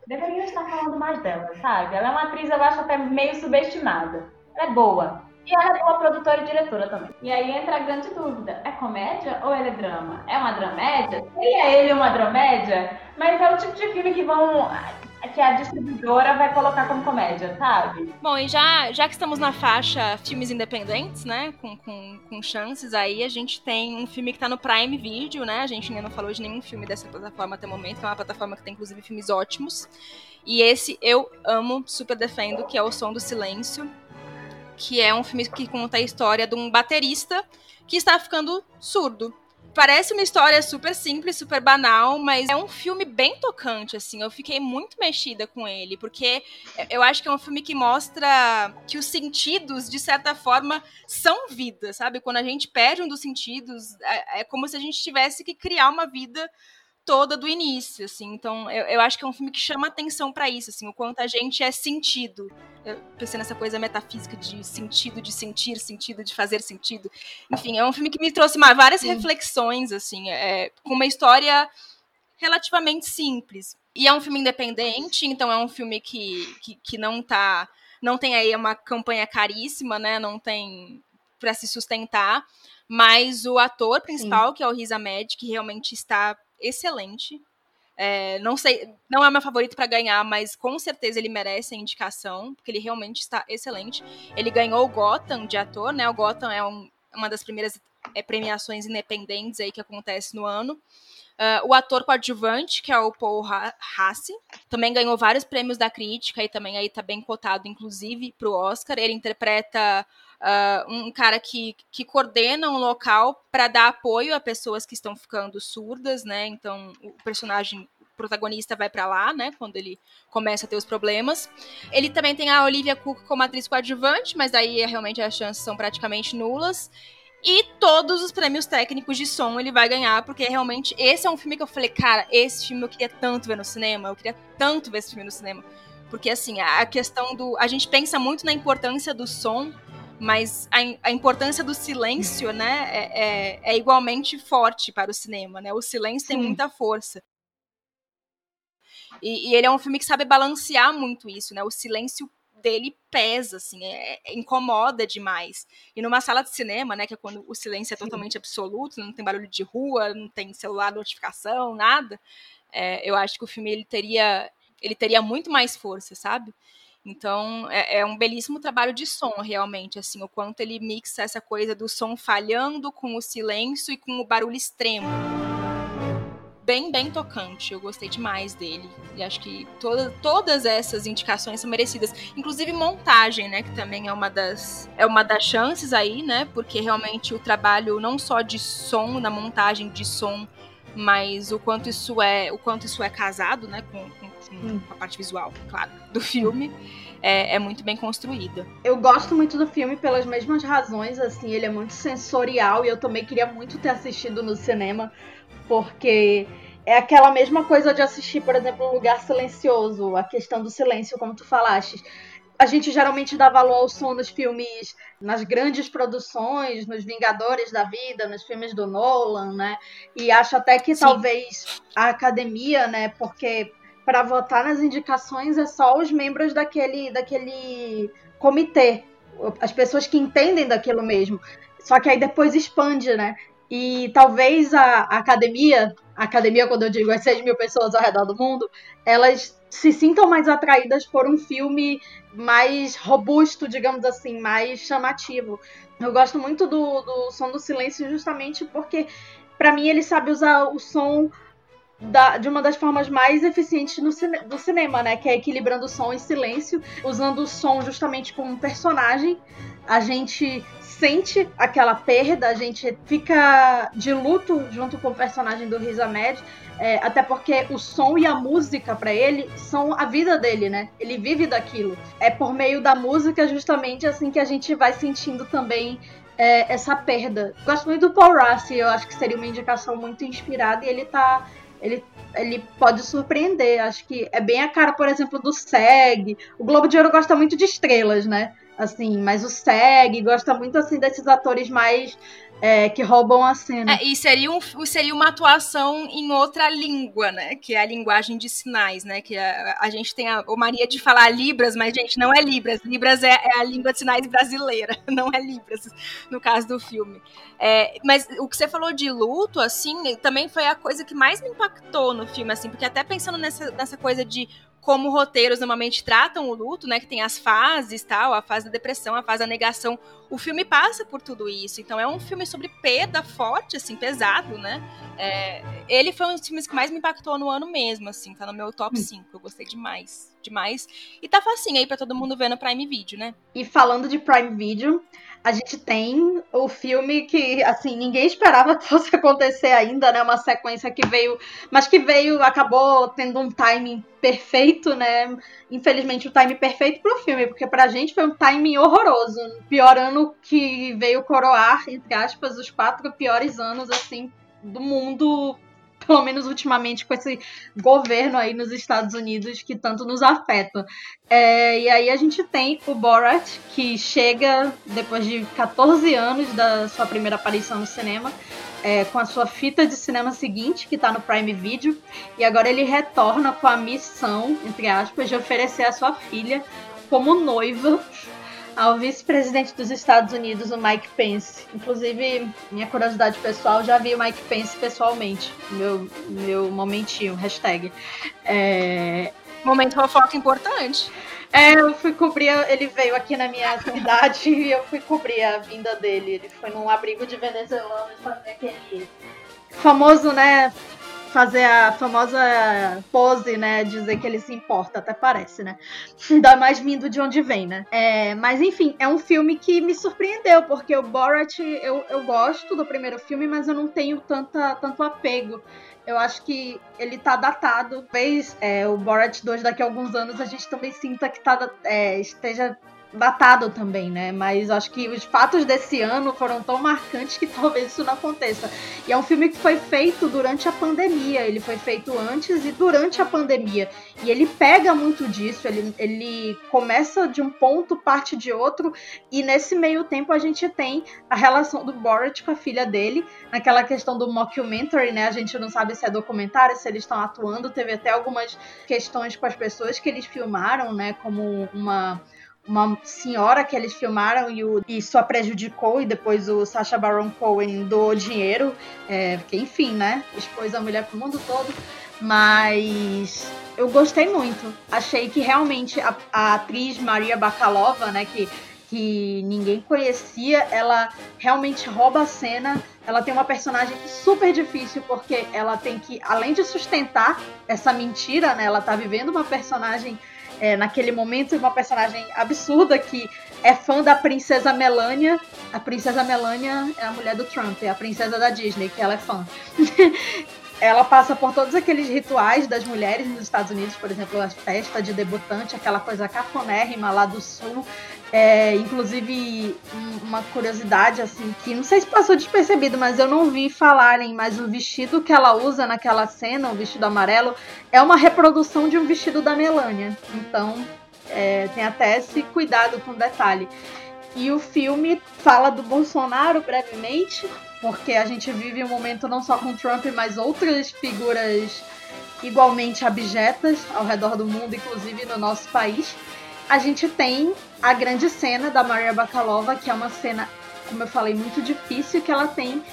C: deveriam estar falando mais dela, sabe? Ela é uma atriz, eu acho, até meio subestimada. Ela é boa, e ela é uma produtora e diretora também. E aí entra a grande dúvida: é comédia ou ele é drama? É uma dramédia? Seria ele uma dramédia? Mas é o tipo de filme que vão. Que a distribuidora vai colocar como comédia, sabe?
A: Bom, e já, já que estamos na faixa filmes independentes, né? Com, com, com chances aí, a gente tem um filme que tá no Prime Video, né? A gente ainda não falou de nenhum filme dessa plataforma até o momento, que é uma plataforma que tem inclusive filmes ótimos. E esse eu amo, super defendo, que é O Som do Silêncio que é um filme que conta a história de um baterista que está ficando surdo. Parece uma história super simples, super banal, mas é um filme bem tocante, assim. Eu fiquei muito mexida com ele, porque eu acho que é um filme que mostra que os sentidos, de certa forma, são vida, sabe? Quando a gente perde um dos sentidos, é, é como se a gente tivesse que criar uma vida toda do início, assim. Então, eu, eu acho que é um filme que chama atenção para isso, assim, o quanto a gente é sentido. Eu pensei nessa coisa metafísica de sentido, de sentir sentido, de fazer sentido. Enfim, é um filme que me trouxe várias reflexões, assim, é, com uma história relativamente simples. E é um filme independente, então é um filme que, que, que não tá. Não tem aí uma campanha caríssima, né? Não tem para se sustentar. Mas o ator principal, Sim. que é o Riz Ahmed, que realmente está excelente. É, não sei, não é meu favorito para ganhar, mas com certeza ele merece a indicação, porque ele realmente está excelente. Ele ganhou o Gotham de ator, né? O Gotham é um, uma das primeiras é, premiações independentes aí que acontece no ano. Uh, o ator coadjuvante, que é o Paul Hassi, também ganhou vários prêmios da crítica e também aí tá bem cotado, inclusive, para o Oscar. Ele interpreta uh, um cara que, que coordena um local para dar apoio a pessoas que estão ficando surdas, né? Então, o personagem o protagonista vai para lá, né, quando ele começa a ter os problemas. Ele também tem a Olivia Cook como atriz coadjuvante, mas aí realmente as chances são praticamente nulas. E todos os prêmios técnicos de som ele vai ganhar, porque realmente esse é um filme que eu falei, cara, esse filme eu queria tanto ver no cinema, eu queria tanto ver esse filme no cinema. Porque, assim, a questão do. A gente pensa muito na importância do som, mas a, a importância do silêncio, né, é, é, é, igualmente forte para o cinema, né? O silêncio Sim. tem muita força. E, e, ele é um filme que sabe balancear muito isso, né? O silêncio dele pesa, assim, é, é, incomoda demais. E numa sala de cinema, né, que é quando o silêncio é totalmente absoluto, não tem barulho de rua, não tem celular, notificação, nada, é, eu acho que o filme ele teria, ele teria muito mais força, sabe? Então, é, é, um belíssimo trabalho de som, realmente, assim, o quanto ele mixa essa coisa do som falhando com o silêncio e com o barulho extremo bem, bem tocante. Eu gostei demais dele. E acho que toda, todas essas indicações são merecidas. Inclusive montagem, né? Que também é uma das, é uma das chances aí, né? Porque realmente o trabalho não só de som, na montagem de som, mas o quanto isso é, o quanto isso é casado, né? Com, com, com a parte visual, claro, do filme. É, é, muito bem construída.
B: Eu gosto muito do filme pelas mesmas razões, assim, ele é muito sensorial e eu também queria muito ter assistido no cinema, porque é aquela mesma coisa de assistir, por exemplo, um lugar silencioso, a questão do silêncio, como tu falaste. A gente geralmente dá valor ao som nos filmes, nas grandes produções, nos Vingadores da Vida, nos filmes do Nolan, né? E acho até que Sim. talvez a academia, né? Porque para votar nas indicações é só os membros daquele, daquele comitê, as pessoas que entendem daquilo mesmo. Só que aí depois expande, né? E talvez a, a academia, a academia, quando eu digo as 6 mil pessoas ao redor do mundo, elas se sintam mais atraídas por um filme mais robusto, digamos assim, mais chamativo. Eu gosto muito do, do Som do Silêncio justamente porque, para mim, ele sabe usar o som da, de uma das formas mais eficientes no cine, do cinema, né? Que é equilibrando som e silêncio, usando o som justamente como um personagem. A gente sente aquela perda, a gente fica de luto junto com o personagem do Riz Ahmed, é, até porque o som e a música para ele são a vida dele, né? Ele vive daquilo. É por meio da música justamente assim que a gente vai sentindo também é, essa perda. Gosto muito do Paul Rassi, eu acho que seria uma indicação muito inspirada e ele tá ele, ele pode surpreender. Acho que é bem a cara, por exemplo, do SEG. O Globo de Ouro gosta muito de estrelas, né? assim, mas o SEG gosta muito assim desses atores mais é, que roubam a cena.
A: É, e seria, um, seria uma atuação em outra língua, né? Que é a linguagem de sinais, né? Que a, a gente tem a, a mania de falar Libras, mas, gente, não é Libras. Libras é, é, a língua de sinais brasileira, não é Libras, no caso do filme. É, mas o que você falou de luto, assim, também foi a coisa que mais me impactou no filme, assim, porque até pensando nessa, nessa coisa de como roteiros normalmente tratam o luto, né? Que tem as fases, tal, a fase da depressão, a fase da negação. O filme passa por tudo isso. Então é um filme sobre perda forte, assim, pesado, né? É, ele foi um dos filmes que mais me impactou no ano mesmo, assim, tá no meu top 5. Hum. Eu gostei demais, demais. E tá facinho aí pra todo mundo ver no Prime Video, né?
B: E falando de Prime Video, a gente tem o filme que, assim, ninguém esperava que fosse acontecer ainda, né? Uma sequência que veio, mas que veio, acabou tendo um timing perfeito, né? Infelizmente, o timing perfeito pro filme, porque pra gente foi um timing horroroso. Pior ano que veio coroar, entre aspas, os quatro piores anos, assim, do mundo pelo menos ultimamente com esse governo aí nos Estados Unidos que tanto nos afeta. É, e aí a gente tem o Borat, que chega depois de 14 anos da sua primeira aparição no cinema, é, com a sua fita de cinema seguinte, que está no Prime Video, e agora ele retorna com a missão, entre aspas, de oferecer a sua filha como noiva ao vice-presidente dos Estados Unidos, o Mike Pence. Inclusive, minha curiosidade pessoal, já vi o Mike Pence pessoalmente. Meu, meu momentinho, hashtag. É...
A: Momento fofoca importante.
B: É, eu fui cobrir, ele veio aqui na minha cidade e eu fui cobrir a vinda dele. Ele foi num abrigo de venezuelanos fazer aquele famoso, né, fazer a famosa pose, né? Dizer que ele se importa, até parece, né? Ainda mais vindo de onde vem, né? É, mas enfim, é um filme que me surpreendeu, porque o Borat, eu, eu gosto do primeiro filme, mas eu não tenho tanta, tanto apego. Eu acho que ele tá datado. Talvez é, o Borat 2 daqui a alguns anos a gente também sinta que tá, é, esteja datado também, né? Mas acho que os fatos desse ano foram tão marcantes que talvez isso não aconteça. E é um filme que foi feito durante a pandemia, ele foi feito antes e durante a pandemia. E ele pega muito disso, ele, ele começa de um ponto, parte de outro, e nesse meio tempo a gente tem a relação do Borat com a filha dele, naquela questão do mockumentary, né? A gente não sabe se é documentário, se eles estão atuando, teve até algumas questões com as pessoas que eles filmaram, né? Como uma uma senhora que eles filmaram e, o, e só prejudicou, e depois o Sacha Baron Cohen doou dinheiro, é, porque, enfim, né? Expôs a mulher pro mundo todo. Mas eu gostei muito. Achei que realmente a, a atriz Maria Bakalova, né, que, que ninguém conhecia, ela realmente rouba a cena. Ela tem uma personagem super difícil, porque ela tem que, além de sustentar essa mentira, né? Ela tá vivendo uma personagem é, naquele momento uma personagem absurda que é fã da princesa Melania. A princesa Melania é a mulher do Trump, é a princesa da Disney, que ela é fã. ela passa por todos aqueles rituais das mulheres nos Estados Unidos, por exemplo, a festa de debutante, aquela coisa cafonérrima lá do sul, é, inclusive, uma curiosidade, assim, que não sei se passou despercebido, mas eu não vi falarem, mas o vestido que ela usa naquela cena, o vestido amarelo, é uma reprodução de um vestido da Melania. Então, é, tem até esse cuidado com o detalhe. E o filme fala do Bolsonaro brevemente, porque a gente vive um momento não só com Trump, mas outras figuras igualmente abjetas ao redor do mundo, inclusive no nosso país a gente tem a grande cena da Maria Bakalova, que é uma cena, como eu falei, muito difícil que ela tem,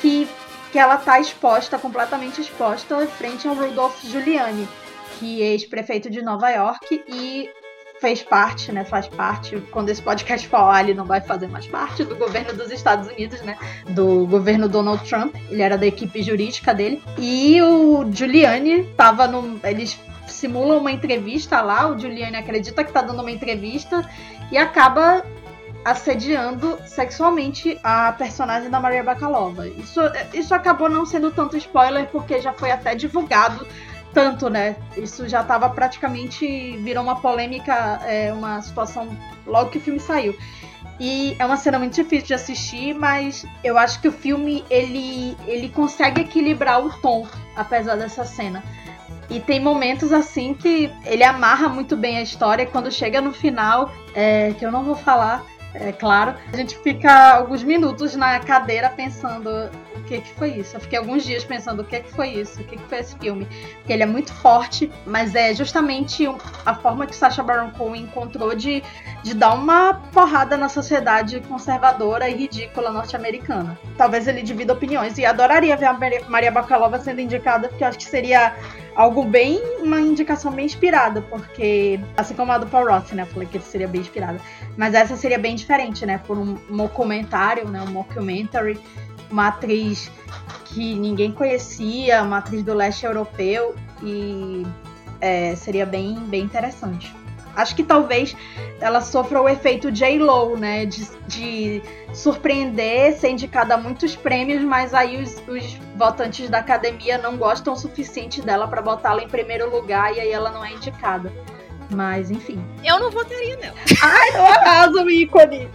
B: que, que ela tá exposta, completamente exposta, frente ao Rudolph Giuliani, que é ex-prefeito de Nova York e fez parte, né, faz parte, quando esse podcast falar, ele não vai fazer mais parte do governo dos Estados Unidos, né, do governo Donald Trump, ele era da equipe jurídica dele, e o Giuliani tava no, eles simula uma entrevista lá, o Giuliani acredita que tá dando uma entrevista e acaba assediando sexualmente a personagem da Maria Bakalova. Isso, isso acabou não sendo tanto spoiler porque já foi até divulgado tanto, né? Isso já estava praticamente virou uma polêmica, é, uma situação logo que o filme saiu. E é uma cena muito difícil de assistir, mas eu acho que o filme ele, ele consegue equilibrar o tom, apesar dessa cena. E tem momentos assim que ele amarra muito bem a história. Quando chega no final, é, que eu não vou falar, é claro, a gente fica alguns minutos na cadeira pensando o que que foi isso. Eu fiquei alguns dias pensando o que que foi isso, o que que foi esse filme. Porque ele é muito forte, mas é justamente a forma que Sacha Baron Cohen encontrou de, de dar uma porrada na sociedade conservadora e ridícula norte-americana. Talvez ele divida opiniões e adoraria ver a Maria Bakalova sendo indicada, porque eu acho que seria algo bem, uma indicação bem inspirada, porque, assim como a do Paul Roth, né, eu falei que seria bem inspirada, mas essa seria bem diferente, né, por um documentário, né, um mockumentary, uma atriz que ninguém conhecia, uma atriz do leste europeu, e é, seria bem, bem interessante. Acho que talvez ela sofra o efeito J-Lo, né? De, de, surpreender, ser indicada a muitos prêmios, mas aí os, os votantes da academia não gostam o suficiente dela para botá-la em primeiro lugar e aí ela não é indicada. Mas, enfim.
A: Eu não votaria nela.
B: Ai, não arrasa o ícone!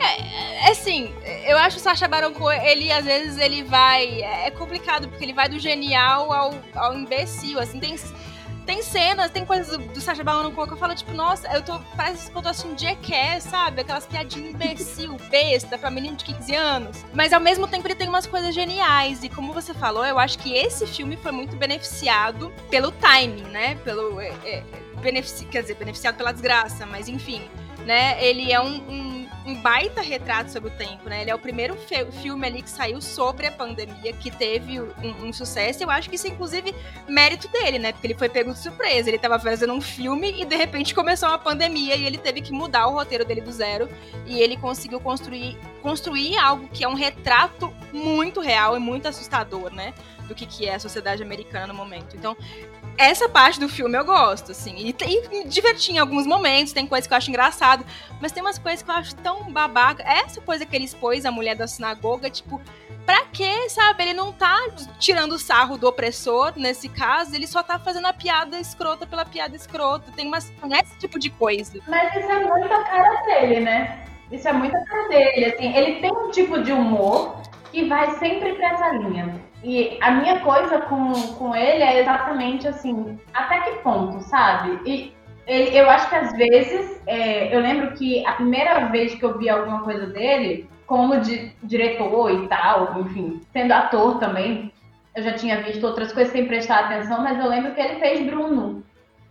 A: é, é, assim, eu acho o Sacha Baron Cohen, ele às vezes ele vai. É complicado, porque ele vai do genial ao, ao imbecil. Assim, tem, tem cenas, tem coisas do, do Sacha Baron Cohen que eu falo, tipo, nossa, eu tô. Parece que eu tô assistindo Jackass, sabe? Aquelas piadinhas imbecil, besta, pra menino de 15 anos. Mas ao mesmo tempo ele tem umas coisas geniais. E como você falou, eu acho que esse filme foi muito beneficiado pelo timing, né? Pelo. É, é, benefici, quer dizer, beneficiado pela desgraça, mas enfim. Né? Ele é um, um um baita retrato sobre o tempo, né? Ele é o primeiro filme ali que saiu sobre a pandemia, que teve um, um, sucesso. Eu acho que isso é, inclusive, mérito dele, né? Porque ele foi pego de surpresa. Ele estava fazendo um filme e, de repente, começou uma pandemia e ele teve que mudar o roteiro dele do zero. E ele conseguiu construir, construir algo que é um retrato muito real e muito assustador, né? Do que, que é a sociedade americana no momento. Então, essa parte do filme eu gosto, assim. E, e diverti em alguns momentos, tem coisas que eu acho engraçado, mas tem umas coisas que eu acho tão babaca. Essa coisa que ele expôs a mulher da sinagoga, tipo, pra quê, sabe? Ele não tá tirando o sarro do opressor, nesse caso, ele só tá fazendo a piada escrota pela piada escrota. Tem umas, esse tipo de coisa.
C: Mas isso é muito a cara dele, né? Isso é muito a cara dele, assim. Ele tem um tipo de humor que vai sempre pra essa linha. E a minha coisa com, com ele é exatamente assim, até que ponto, sabe? E ele, eu acho que às vezes, é, eu lembro que a primeira vez que eu vi alguma coisa dele, como de, diretor e tal, enfim, sendo ator também, eu já tinha visto outras coisas sem prestar atenção, mas eu lembro que ele fez Bruno.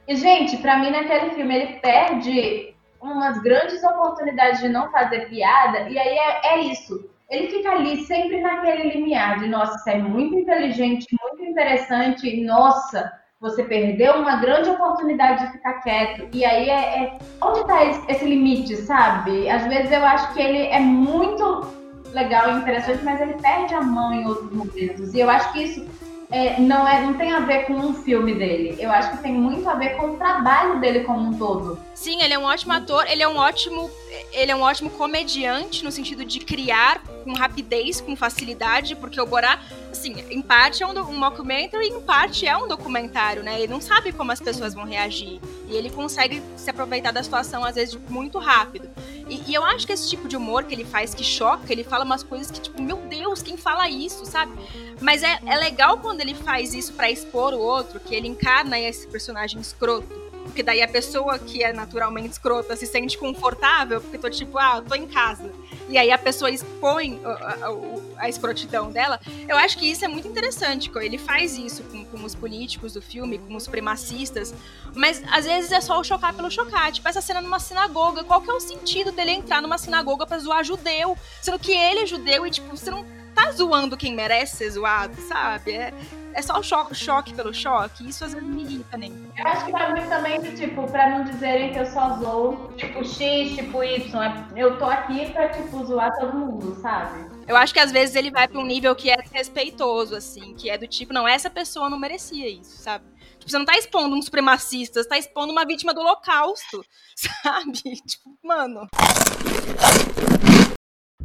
C: E, gente, para mim naquele filme ele perde umas grandes oportunidades de não fazer piada, e aí é, é isso ele fica ali sempre naquele limiar de, nossa, isso é muito inteligente, muito interessante, nossa, você perdeu uma grande oportunidade de ficar quieto. E aí é, é onde está esse, esse, limite, sabe? Às vezes eu acho que ele é muito legal e interessante, mas ele perde a mão em outros momentos. E eu acho que isso é, não, é, não tem a ver com um filme dele. Eu acho que tem muito a ver com o trabalho dele como um todo.
A: Sim, ele é um ótimo ator, ele é um ótimo. Ele é um ótimo comediante no sentido de criar com rapidez, com facilidade, porque o Borá, assim, em parte é um, um e em parte é um documentário, né? Ele não sabe como as pessoas vão reagir. E ele consegue se aproveitar da situação, às vezes, muito rápido. E, e, eu acho que esse tipo de humor que ele faz, que choca, ele fala umas coisas que, tipo, meu Deus, quem fala isso, sabe? Mas é, é legal quando ele faz isso para expor o outro, que ele encarna esse personagem escroto. Porque daí a pessoa que é naturalmente escrota se sente confortável, porque tô tipo, ah, tô em casa. E aí a pessoa expõe a, a, a escrotidão dela. Eu acho que isso é muito interessante. Ele faz isso com, com os políticos do filme, com os supremacistas. Mas às vezes é só o chocar pelo chocar. Tipo, essa cena numa sinagoga. Qual que é o sentido dele entrar numa sinagoga pra zoar judeu? Sendo que ele é judeu e, tipo, você não tá zoando quem merece ser zoado, sabe? É, é só o choque, choque pelo choque. Isso às vezes me irrita nem.
C: Eu acho que pra mim também, tipo, pra não dizerem que eu só zoo, tipo, X, tipo Y. É, eu tô aqui pra, tipo, zoar todo mundo, sabe?
A: Eu acho que às vezes ele vai pra um nível que é respeitoso, assim, que é do tipo, não, essa pessoa não merecia isso, sabe? Tipo, você não tá expondo um supremacista, você tá expondo uma vítima do holocausto, sabe? Tipo, mano.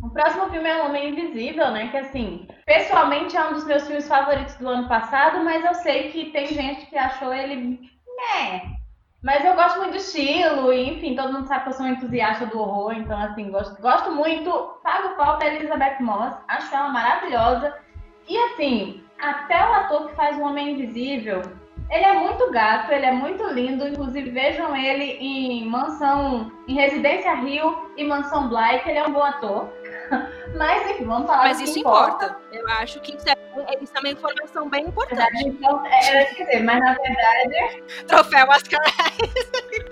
C: O próximo filme é O Homem Invisível, né? Que assim, pessoalmente é um dos meus filmes favoritos do ano passado, mas eu sei que tem gente que achou ele. né? Mas eu gosto muito do estilo, e enfim, todo mundo sabe que eu sou um entusiasta do horror, então assim, gosto, gosto muito. Pago pau pra Elizabeth Moss, acho ela maravilhosa. E assim, até o ator que faz o Homem Invisível, ele é muito gato, ele é muito lindo. Inclusive, vejam ele em Mansão, em Residência Rio e Mansão Black, ele é um bom ator. Mas enfim, vamos falar
A: Mas isso importa. importa. Eu acho que isso é, isso é uma informação bem importante.
C: Então, é, quer dizer, mas na verdade.
A: Troféu Oscar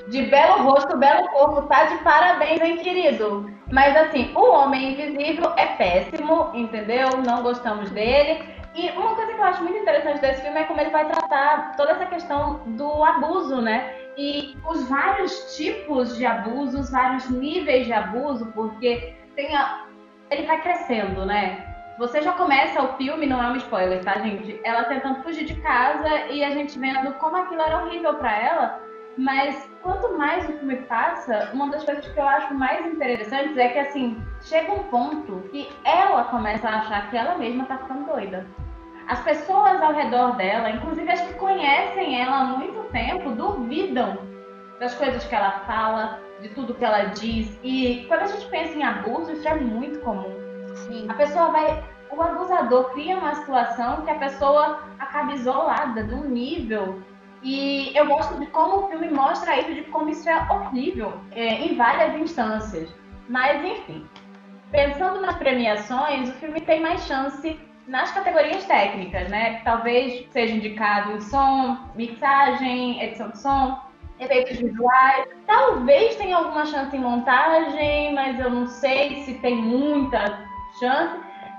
C: De belo rosto, belo corpo, tá de parabéns, hein, querido? Mas assim, o Homem Invisível é péssimo, entendeu? Não gostamos dele. E uma coisa que eu acho muito interessante desse filme é como ele vai tratar toda essa questão do abuso, né? E os vários tipos de abuso, os vários níveis de abuso, porque tem a, ele vai crescendo, né? Você já começa o filme, não é um spoiler, tá, gente? Ela tentando fugir de casa e a gente vendo como aquilo era horrível para ela. Mas quanto mais o filme passa, uma das coisas que eu acho mais interessantes é que, assim, chega um ponto que ela começa a achar que ela mesma tá ficando doida. As pessoas ao redor dela, inclusive as que conhecem ela há muito tempo, duvidam das coisas que ela fala, de tudo que ela diz. E quando a gente pensa em abuso, isso é muito comum. Sim. A pessoa vai. O abusador cria uma situação que a pessoa acaba isolada de um nível. E eu gosto de como o filme mostra isso, de como isso é horrível é, em várias instâncias. Mas, enfim, pensando nas premiações, o filme tem mais chance nas categorias técnicas, né? Talvez seja indicado em som, mixagem, edição de som, efeitos visuais. Talvez tenha alguma chance em montagem, mas eu não sei se tem muita chance.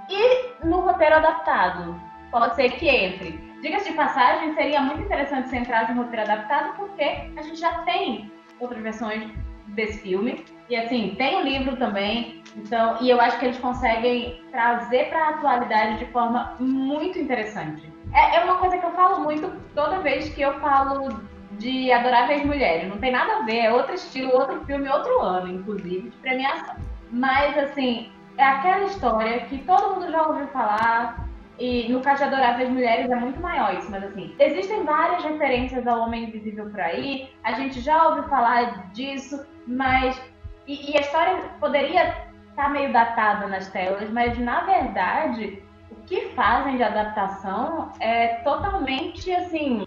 C: E no roteiro adaptado, pode ser que entre. Diga-se de passagem, seria muito interessante se entrasse no roteiro adaptado, porque a gente já tem outras versões desse filme. E assim, tem o um livro também. Então, e eu acho que eles conseguem trazer para a atualidade de forma muito interessante. É, é uma coisa que eu falo muito toda vez que eu falo de Adoráveis Mulheres. Não tem nada a ver, é outro estilo, outro filme, outro ano, inclusive, de premiação. Mas, assim, é aquela história que todo mundo já ouviu falar, e no caso de Adoráveis Mulheres é muito maior isso, mas assim, existem várias referências ao Homem Invisível por aí, a gente já ouviu falar disso, mas. E, e a história poderia estar tá meio datada nas telas, mas na verdade, o que fazem de adaptação é totalmente assim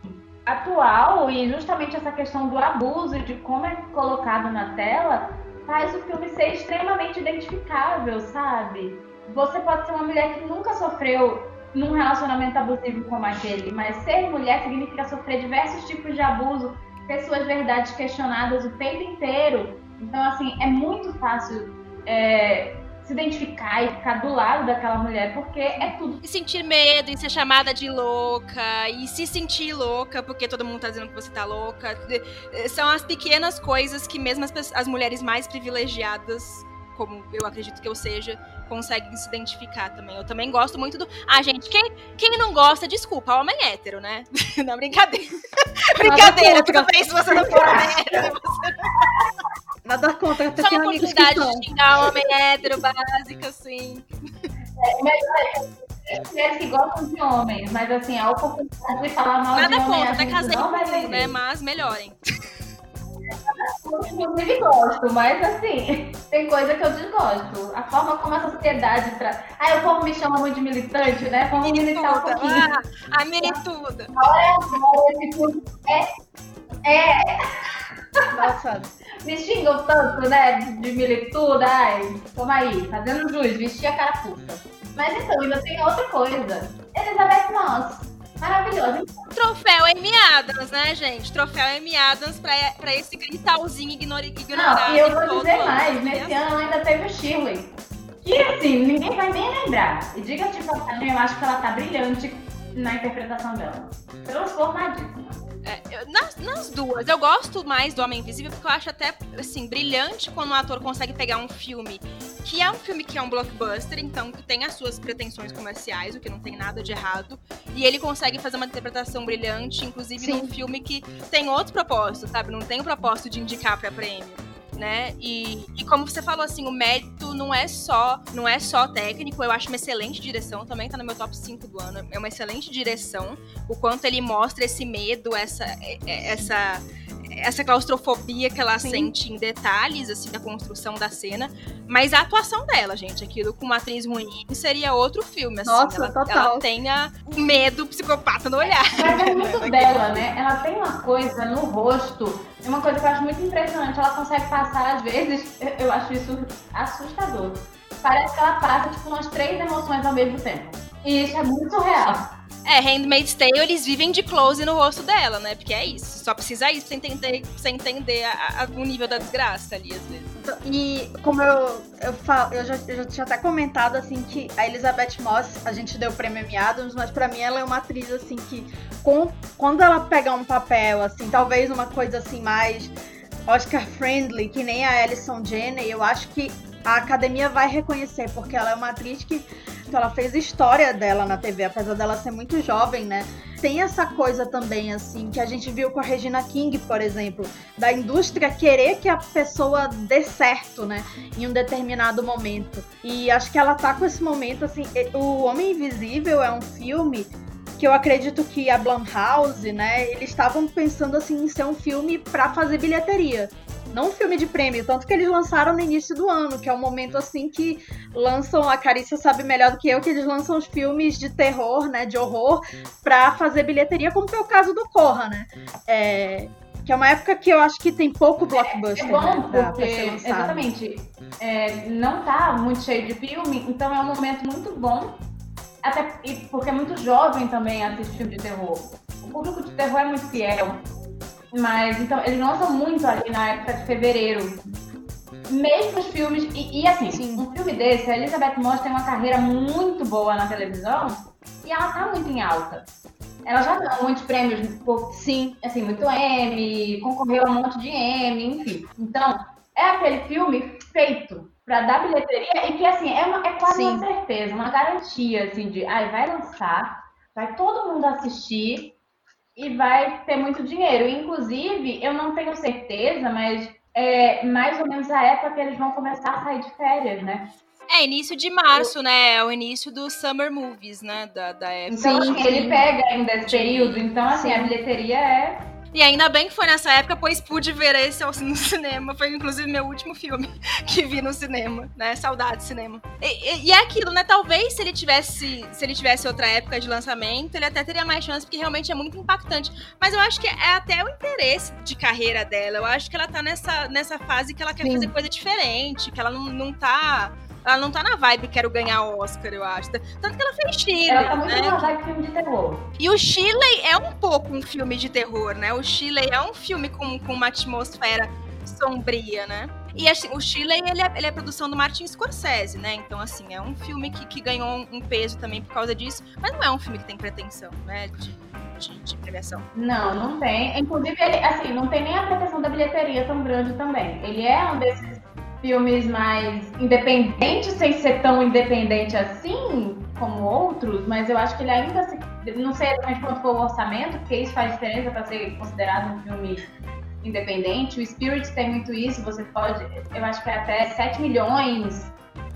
C: atual e justamente essa questão do abuso e de como é colocado na tela faz o filme ser extremamente identificável, sabe? Você pode ser uma mulher que nunca sofreu num relacionamento abusivo como aquele, mas ser mulher significa sofrer diversos tipos de abuso, ter suas verdades questionadas o tempo inteiro. Então, assim, é muito fácil é, se identificar e ficar do lado daquela mulher, porque é tudo.
A: E sentir medo, e ser chamada de louca, e se sentir louca porque todo mundo tá dizendo que você tá louca. São as pequenas coisas que mesmo as, as mulheres mais privilegiadas, como eu acredito que eu seja, conseguem se identificar também. Eu também gosto muito do. Ah, gente, quem, quem não gosta, desculpa, homem hétero, né? não, brincadeira. brincadeira, tudo bem se você não for homem hétero. Você não...
B: Nada contra,
A: até Só uma oportunidade de xingar homem hétero básico, assim.
C: É, mas mulheres que gostam de homens, mas assim, a oportunidade de falar mal
A: Nada
C: de homem.
A: Nada contra, até casei com um, né? Mas melhorem.
C: Inclusive gosto, mas assim, tem coisa que eu desgosto. A forma como a sociedade traz. Aí o povo me chama muito de militante, né? Vamos militar um pouquinho.
A: Ah, a milituda.
C: É. É. Nossa. Me xingam tanto, né? De milituda. Ai, toma aí, fazendo jus, vestir a cara puta. Mas então, ainda tem outra coisa. Elizabeth Moss. Maravilhosa.
A: Troféu Amy Adams, né, gente? Troféu Amy Adams pra, pra esse gritalzinho ignorado.
C: Não, e eu vou dizer mais. Nesse ano ainda teve o Shirley. Que, assim, ninguém vai nem lembrar. E diga-te passagem, eu acho que ela tá brilhante na interpretação dela. Transformadíssima.
A: É, nas, nas, duas. Eu gosto mais do Homem Invisível porque eu acho até, assim, brilhante quando um ator consegue pegar um filme que é um filme que é um blockbuster, então que tem as suas pretensões comerciais, o que não tem nada de errado, e ele consegue fazer uma interpretação brilhante, inclusive Sim. num filme que tem outro propósito, sabe? Não tem o propósito de indicar para prêmio né? E, e como você falou assim, o mérito não é só não é só técnico, eu acho uma excelente direção, também tá no meu top 5 do ano. É uma excelente direção, o quanto ele mostra esse medo, essa é, é, essa essa claustrofobia que ela Sim. sente em detalhes, assim, da construção da cena. Mas a atuação dela, gente, aquilo com uma atriz ruim seria outro filme, assim.
B: Nossa,
A: ela,
B: total.
A: ela tenha o medo psicopata no olhar.
C: Mas é muito dela, né? Ela tem uma coisa no rosto, é uma coisa que eu acho muito impressionante. Ela consegue passar, às vezes, eu acho isso assustador. Parece que ela passa, tipo, umas três emoções ao mesmo tempo. E isso é muito real.
A: É, Handmaid's Tale, eles vivem de close no rosto dela, né? Porque é isso. Só precisa isso pra entender, pra entender a, a, o nível da desgraça ali, às vezes.
B: E como eu, eu, falo, eu, já, eu já tinha até comentado, assim, que a Elizabeth Moss, a gente deu o prêmio Emmy Adams, mas pra mim ela é uma atriz, assim, que com, quando ela pegar um papel, assim, talvez uma coisa, assim, mais Oscar-friendly, que nem a Alison Janney, eu acho que a academia vai reconhecer, porque ela é uma atriz que ela fez história dela na TV, apesar dela ser muito jovem, né? Tem essa coisa também, assim, que a gente viu com a Regina King, por exemplo, da indústria querer que a pessoa dê certo, né? Em um determinado momento. E acho que ela tá com esse momento, assim. O Homem Invisível é um filme que eu acredito que a Blumhouse, né, eles estavam pensando assim em ser um filme para fazer bilheteria. Não um filme de prêmio, tanto que eles lançaram no início do ano, que é um momento assim que lançam, a Carícia sabe melhor do que eu, que eles lançam os filmes de terror, né, de horror, pra fazer bilheteria, como foi o caso do Corra, né? É, que é uma época que eu acho que tem pouco blockbuster.
C: É, é bom, né, porque, exatamente, é, não tá muito cheio de filme, então é um momento muito bom, até porque é muito jovem também assistir filme de terror. O público de terror é muito fiel. Mas, então, eles lançam muito ali na época de fevereiro. Mesmo os filmes. E, e assim, Sim. um filme desse, a Elizabeth Moss tem uma carreira muito boa na televisão e ela tá muito em alta. Ela já ganhou muitos prêmios, por,
B: Sim.
C: assim, muito M, concorreu a um monte de M, enfim. Então, é aquele filme feito para dar bilheteria e que, assim, é, uma, é quase Sim. uma certeza, uma garantia, assim, de, ai, vai lançar, vai todo mundo assistir e vai ter muito dinheiro. Inclusive, eu não tenho certeza, mas é mais ou menos a época que eles vão começar a sair de férias, né?
A: É, início de março, né? É o início dos Summer Movies, né? Da, da época.
C: Então, assim, ele pega ainda esse período, então, assim, Sim. a bilheteria é
A: e ainda bem que foi nessa época, pois pude ver esse no cinema. Foi inclusive meu último filme que vi no cinema, né? Saudade de cinema. E, e, e, é aquilo, né? Talvez se ele tivesse. Se ele tivesse outra época de lançamento, ele até teria mais chance, porque realmente é muito impactante. Mas eu acho que é até o interesse de carreira dela. Eu acho que ela tá nessa, nessa fase que ela quer Sim. fazer coisa diferente, que ela não, não tá ela não tá na vibe quero ganhar Oscar, eu acho. Tanto que ela fez Chile.
C: Ela tá muito né? na vibe filme de terror.
A: E o Chile é um pouco um filme de terror, né? O Chile é um filme com, com uma atmosfera sombria, né? E assim, o Chile, ele é, ele é produção do Martin Scorsese, né? Então, assim, é um filme que, que ganhou um peso também por causa disso, mas não é um filme que tem pretensão, né? De, de, de premiação.
C: Não, não tem. Inclusive, ele, assim, não tem nem a pretensão da bilheteria tão grande também. Ele é um desses filmes mais independentes, sem ser tão independente assim como outros, mas eu acho que ele ainda se, não sei exatamente quanto foi o orçamento, porque isso faz diferença para ser considerado um filme independente. O Spirit tem muito isso, você pode, eu acho que é até 7 milhões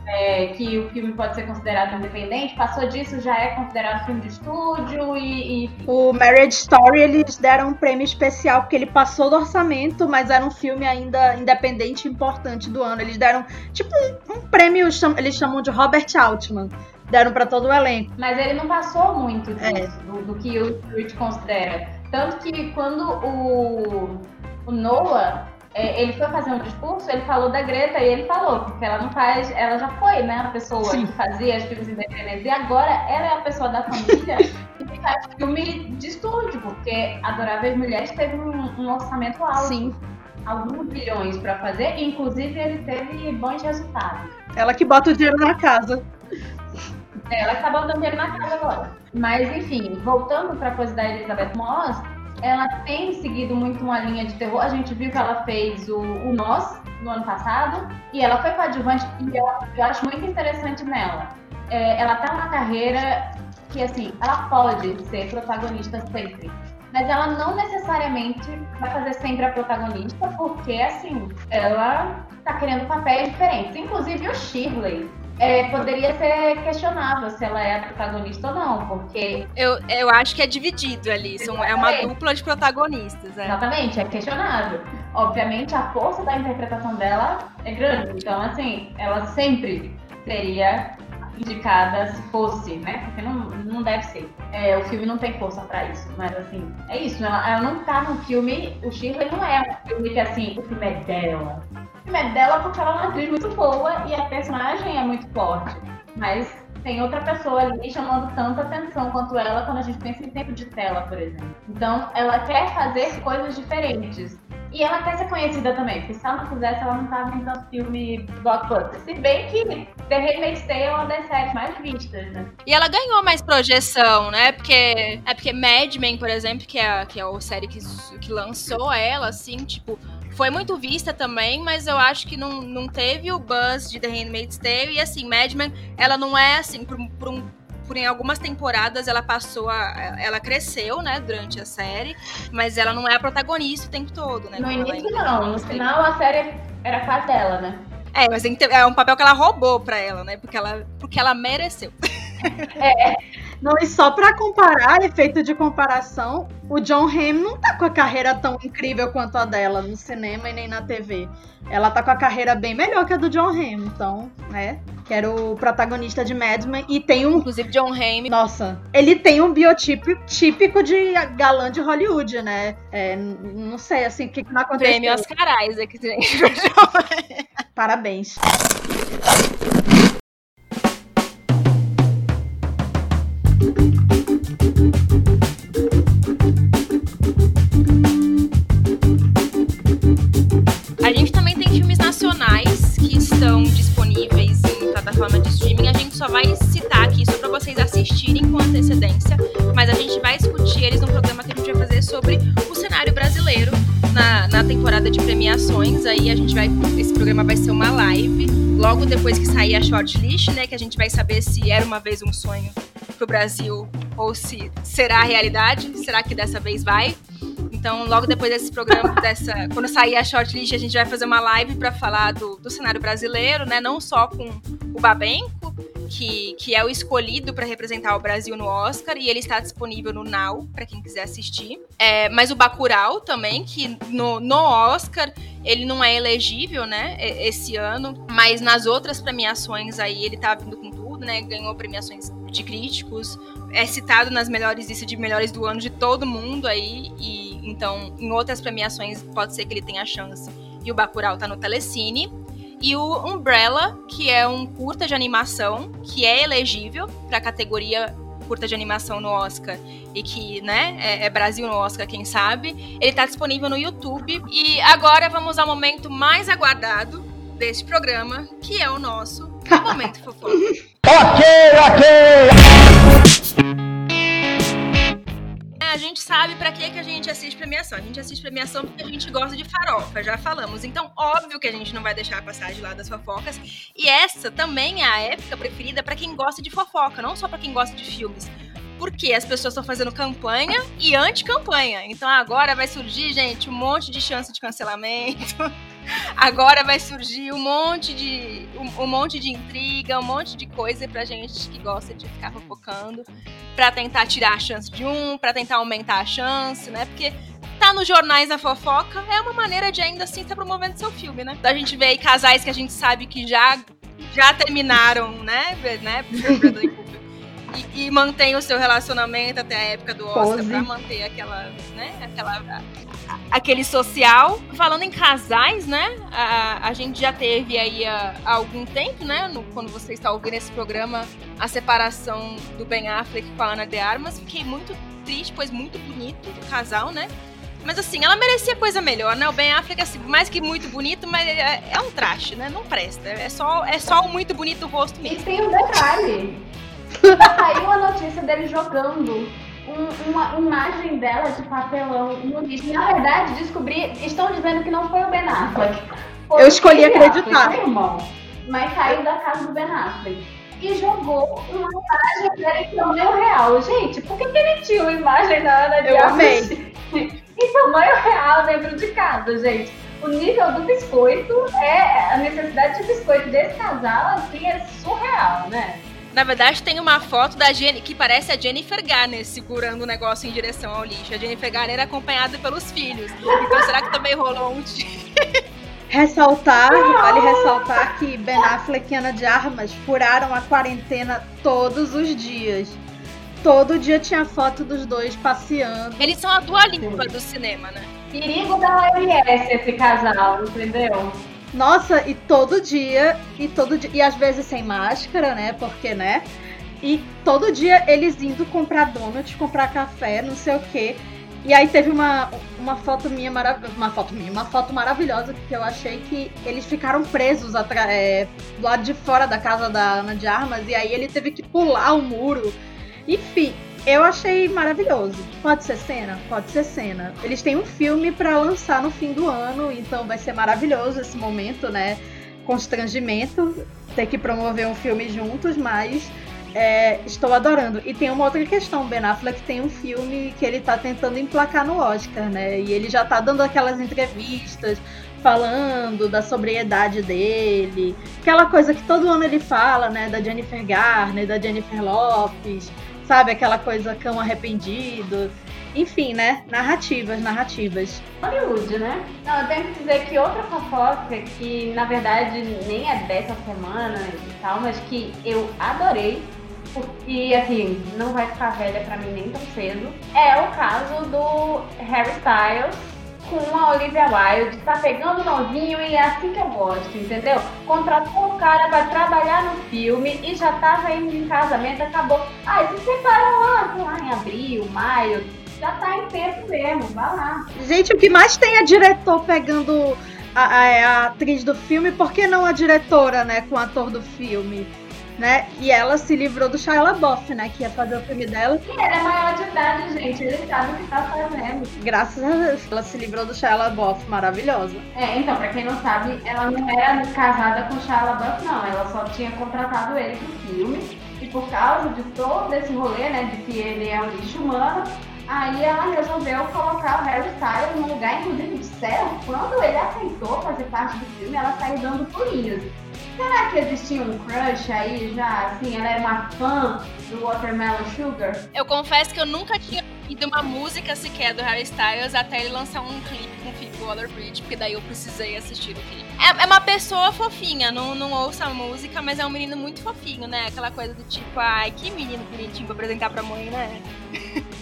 C: é, que o filme pode ser considerado independente. Passou disso, já é considerado filme de estúdio e, e,
B: O Marriage Story, eles deram um prêmio especial, porque ele passou do orçamento, mas era um filme ainda independente e importante do ano. Eles deram, tipo, um, um prêmio, eles chamam de Robert Altman. Deram para todo o elenco.
C: Mas ele não passou muito disso, é. do, do, que o Spirit considera. Tanto que quando o, o Noah é, ele foi fazer um discurso, ele falou da Greta e ele falou, porque ela não faz, ela já foi, né, a pessoa Sim. que fazia as filmes independentes, e agora ela é a pessoa da família que faz filme de estúdio, porque Adoráveis Mulheres teve um, um orçamento alto. Sim. Alguns bilhões para fazer, inclusive ele teve bons resultados.
B: Ela que bota o dinheiro na casa.
C: Ela que tá botando dinheiro na casa agora. Mas, enfim, voltando para a coisa da Elizabeth Moss, ela tem seguido muito uma linha de terror. A gente viu que ela fez o, o Nós no ano passado e ela foi coadjuvante e eu, eu acho muito interessante nela. É, ela tá numa carreira que, assim, ela pode ser protagonista sempre. Mas ela não necessariamente vai fazer sempre a protagonista, porque, assim, ela tá querendo papéis diferentes. Inclusive o Shirley é, poderia ser questionável se ela é a protagonista ou não, porque.
A: Eu, eu acho que é dividido ali. São, é uma dupla de protagonistas. É.
C: Exatamente, é questionável. Obviamente, a força da interpretação dela é grande. Então, assim, ela sempre seria indicada se fosse, né? Porque não, não deve ser. É, o filme não tem força para isso. Mas assim, é isso. Ela, ela não tá no filme. O Shirley não é um filme que assim, o filme é dela é dela porque ela é uma atriz muito boa e a personagem é muito forte. Mas tem outra pessoa ali chamando tanta atenção quanto ela quando a gente pensa em tempo de tela, por exemplo. Então, ela quer fazer coisas diferentes. E ela quer ser conhecida também, porque se ela não fizesse, ela não tava em tanto filme blockbuster. Se bem que The Handmaid's Tale é uma das séries mais vistas, né?
A: E ela ganhou mais projeção, né? Porque é porque Mad Men, por exemplo, que é, que é a série que, que lançou ela, assim, tipo, foi muito vista também, mas eu acho que não, não teve o buzz de The Handmaid's Tale. E assim, Mad Men, ela não é assim, por, por, um, por em algumas temporadas ela passou a. Ela cresceu, né, durante a série, mas ela não é a protagonista o tempo todo, né?
C: No início não, no final a série era quase dela, né?
A: É, mas é um papel que ela roubou pra ela, né? Porque ela, porque ela mereceu.
C: É,
B: Não, e só pra comparar, efeito de comparação, o John Hamm não tá com a carreira tão incrível quanto a dela no cinema e nem na TV. Ela tá com a carreira bem melhor que a do John Hamm, então, né? Que era o protagonista de Mad Men e tem um.
A: Inclusive, John Hamm.
B: Nossa, ele tem um biotipo típico de galã de Hollywood, né? É, não sei, assim, o que, que não aconteceu.
A: Prêmio Oscar Isaac, gente.
B: Parabéns.
A: A gente também tem filmes nacionais que estão disponíveis em plataforma de streaming. A gente só vai citar aqui só para vocês assistirem com antecedência, mas a gente vai discutir eles num programa que a gente vai fazer sobre o cenário brasileiro na, na temporada de premiações. Aí a gente vai. Esse programa vai ser uma live. Logo depois que sair a shortlist, né? Que a gente vai saber se era uma vez um sonho pro Brasil ou se será a realidade. Será que dessa vez vai? Então, logo depois desse programa, dessa, quando sair a shortlist, a gente vai fazer uma live para falar do, do cenário brasileiro, né? Não só com o Babenco, que, que é o escolhido para representar o Brasil no Oscar, e ele está disponível no Now, para quem quiser assistir. É, mas o Bacurau também, que no, no Oscar ele não é elegível, né, esse ano, mas nas outras premiações aí ele tá vindo com tudo, né, ganhou premiações de críticos, é citado nas melhores listas de melhores do ano de todo mundo aí, e então em outras premiações pode ser que ele tenha chance. E o Bacurau tá no Telecine. E o Umbrella, que é um curta de animação, que é elegível para a categoria curta de animação no Oscar e que, né, é, é, Brasil no Oscar, quem sabe. Ele tá disponível no YouTube. E agora vamos ao momento mais aguardado deste programa, que é o nosso Momento Fofoca.
D: Ok, ok!
A: A gente sabe para que, que a gente assiste premiação. A gente assiste premiação porque a gente gosta de farofa, já falamos. Então, óbvio que a gente não vai deixar passar de lado as fofocas. E essa também é a época preferida para quem gosta de fofoca, não só para quem gosta de filmes. Porque as pessoas estão fazendo campanha e anti-campanha. Então agora vai surgir, gente, um monte de chance de cancelamento. Agora vai surgir um monte de um, um, monte de intriga, um monte de coisa pra gente que gosta de ficar fofocando, pra tentar tirar a chance de um, pra tentar aumentar a chance, né? Porque tá nos jornais a fofoca é uma maneira de ainda assim estar promovendo seu filme, né? A gente vê aí casais que a gente sabe que já já terminaram, né? né? E, e, mantém o seu relacionamento até a época do Oscar Pose. pra manter aquela, né, aquela aquele social. Falando em casais, né? A, a gente já teve aí há, há algum tempo, né? No, quando você está ouvindo esse programa, a separação do Ben Affleck com a Ana de Armas. Fiquei muito triste, pois muito bonito o casal, né? Mas assim, ela merecia coisa melhor, né? O Ben Affleck, assim, mais que muito bonito, mas é, é um traste, né? Não presta. É só, é só o muito bonito rosto mesmo.
C: E tem um detalhe. Saiu a notícia dele jogando um, uma imagem dela de papelão no lixo. Na verdade, descobri, estão dizendo que não foi o Ben Affleck.
B: Eu escolhi acreditar.
C: Affleck, irmão, mas saiu da casa do Ben Affleck. E jogou uma imagem dela em tamanho real. Gente, por que, que ele tinha uma imagem da Ana de
B: Eu amei.
C: em tamanho real dentro de casa, gente? O nível do biscoito é. A necessidade de biscoito desse casal, assim, é surreal, né?
A: Na verdade, tem uma foto da Jenny que parece a Jennifer Garner segurando o negócio em direção ao lixo. A Jennifer Garner era acompanhada pelos filhos. Então, será que também rolou um
B: Ressaltar, vale ressaltar que Ben Affleck e Ana de Armas furaram a quarentena todos os dias. Todo dia tinha foto dos dois passeando.
A: Eles são a dual língua do cinema, né?
C: Perigo da OMS esse casal, entendeu?
B: Nossa, e todo dia, e todo dia, e às vezes sem máscara, né? Porque, né? E todo dia eles indo comprar donuts, comprar café, não sei o quê. E aí teve uma, uma foto minha maravilhosa, uma foto minha, uma foto maravilhosa que eu achei que eles ficaram presos é, do lado de fora da casa da Ana de Armas e aí ele teve que pular o muro. Enfim, eu achei maravilhoso. Pode ser cena? Pode ser cena. Eles têm um filme para lançar no fim do ano, então vai ser maravilhoso esse momento, né? Constrangimento, ter que promover um filme juntos, mas é, estou adorando. E tem uma outra questão, Ben Affleck tem um filme que ele tá tentando emplacar no Oscar, né? E ele já tá dando aquelas entrevistas falando da sobriedade dele, aquela coisa que todo ano ele fala, né, da Jennifer Garner, da Jennifer Lopes, sabe? Aquela coisa cão arrependido. Enfim, né? Narrativas, narrativas.
C: Hollywood, né? Não, eu tenho que dizer que outra fofoca que na verdade nem é dessa semana e tal, mas que eu adorei porque assim, não vai ficar velha pra mim nem tão cedo, é o caso do Harry Styles com a Olivia Wilde, tá pegando novinho e é assim que eu gosto, entendeu? Contratou o cara pra trabalhar no filme e já tava indo em casamento, acabou. Ah, se separam lá, lá em abril, maio, já tá em tempo mesmo, vai lá.
B: Gente, o que mais tem é diretor pegando a, a, a atriz do filme, por que não a diretora, né, com o ator do filme? Né? E ela se livrou do Shia LaBeouf, né? Que ia fazer o filme dela.
C: E ele é maior de idade, gente. Ele sabe o que tá fazendo.
B: Graças a Deus, ela se livrou do Shia LaBeouf, maravilhosa.
C: É, então, pra quem não sabe, ela não era casada com o Shia LaBeouf, não. Ela só tinha contratado ele pro filme. E por causa de todo esse rolê, né? De que ele é um lixo humano, Aí ela resolveu colocar o Harry Styles no lugar, inclusive disseram, quando ele aceitou fazer parte do filme, ela saiu dando pulinhos. Será que existia um crush aí já? Assim, ela era uma fã do Watermelon Sugar?
A: Eu confesso que eu nunca tinha ouvido uma música sequer do Harry Styles até ele lançar um clipe com o Phoebe Waller-Bridge, porque daí eu precisei assistir o clipe. É, é, uma pessoa fofinha, não, não ouço a música, mas é um menino muito fofinho, né? Aquela coisa do tipo, ai, que menino bonitinho pra apresentar pra mãe, né?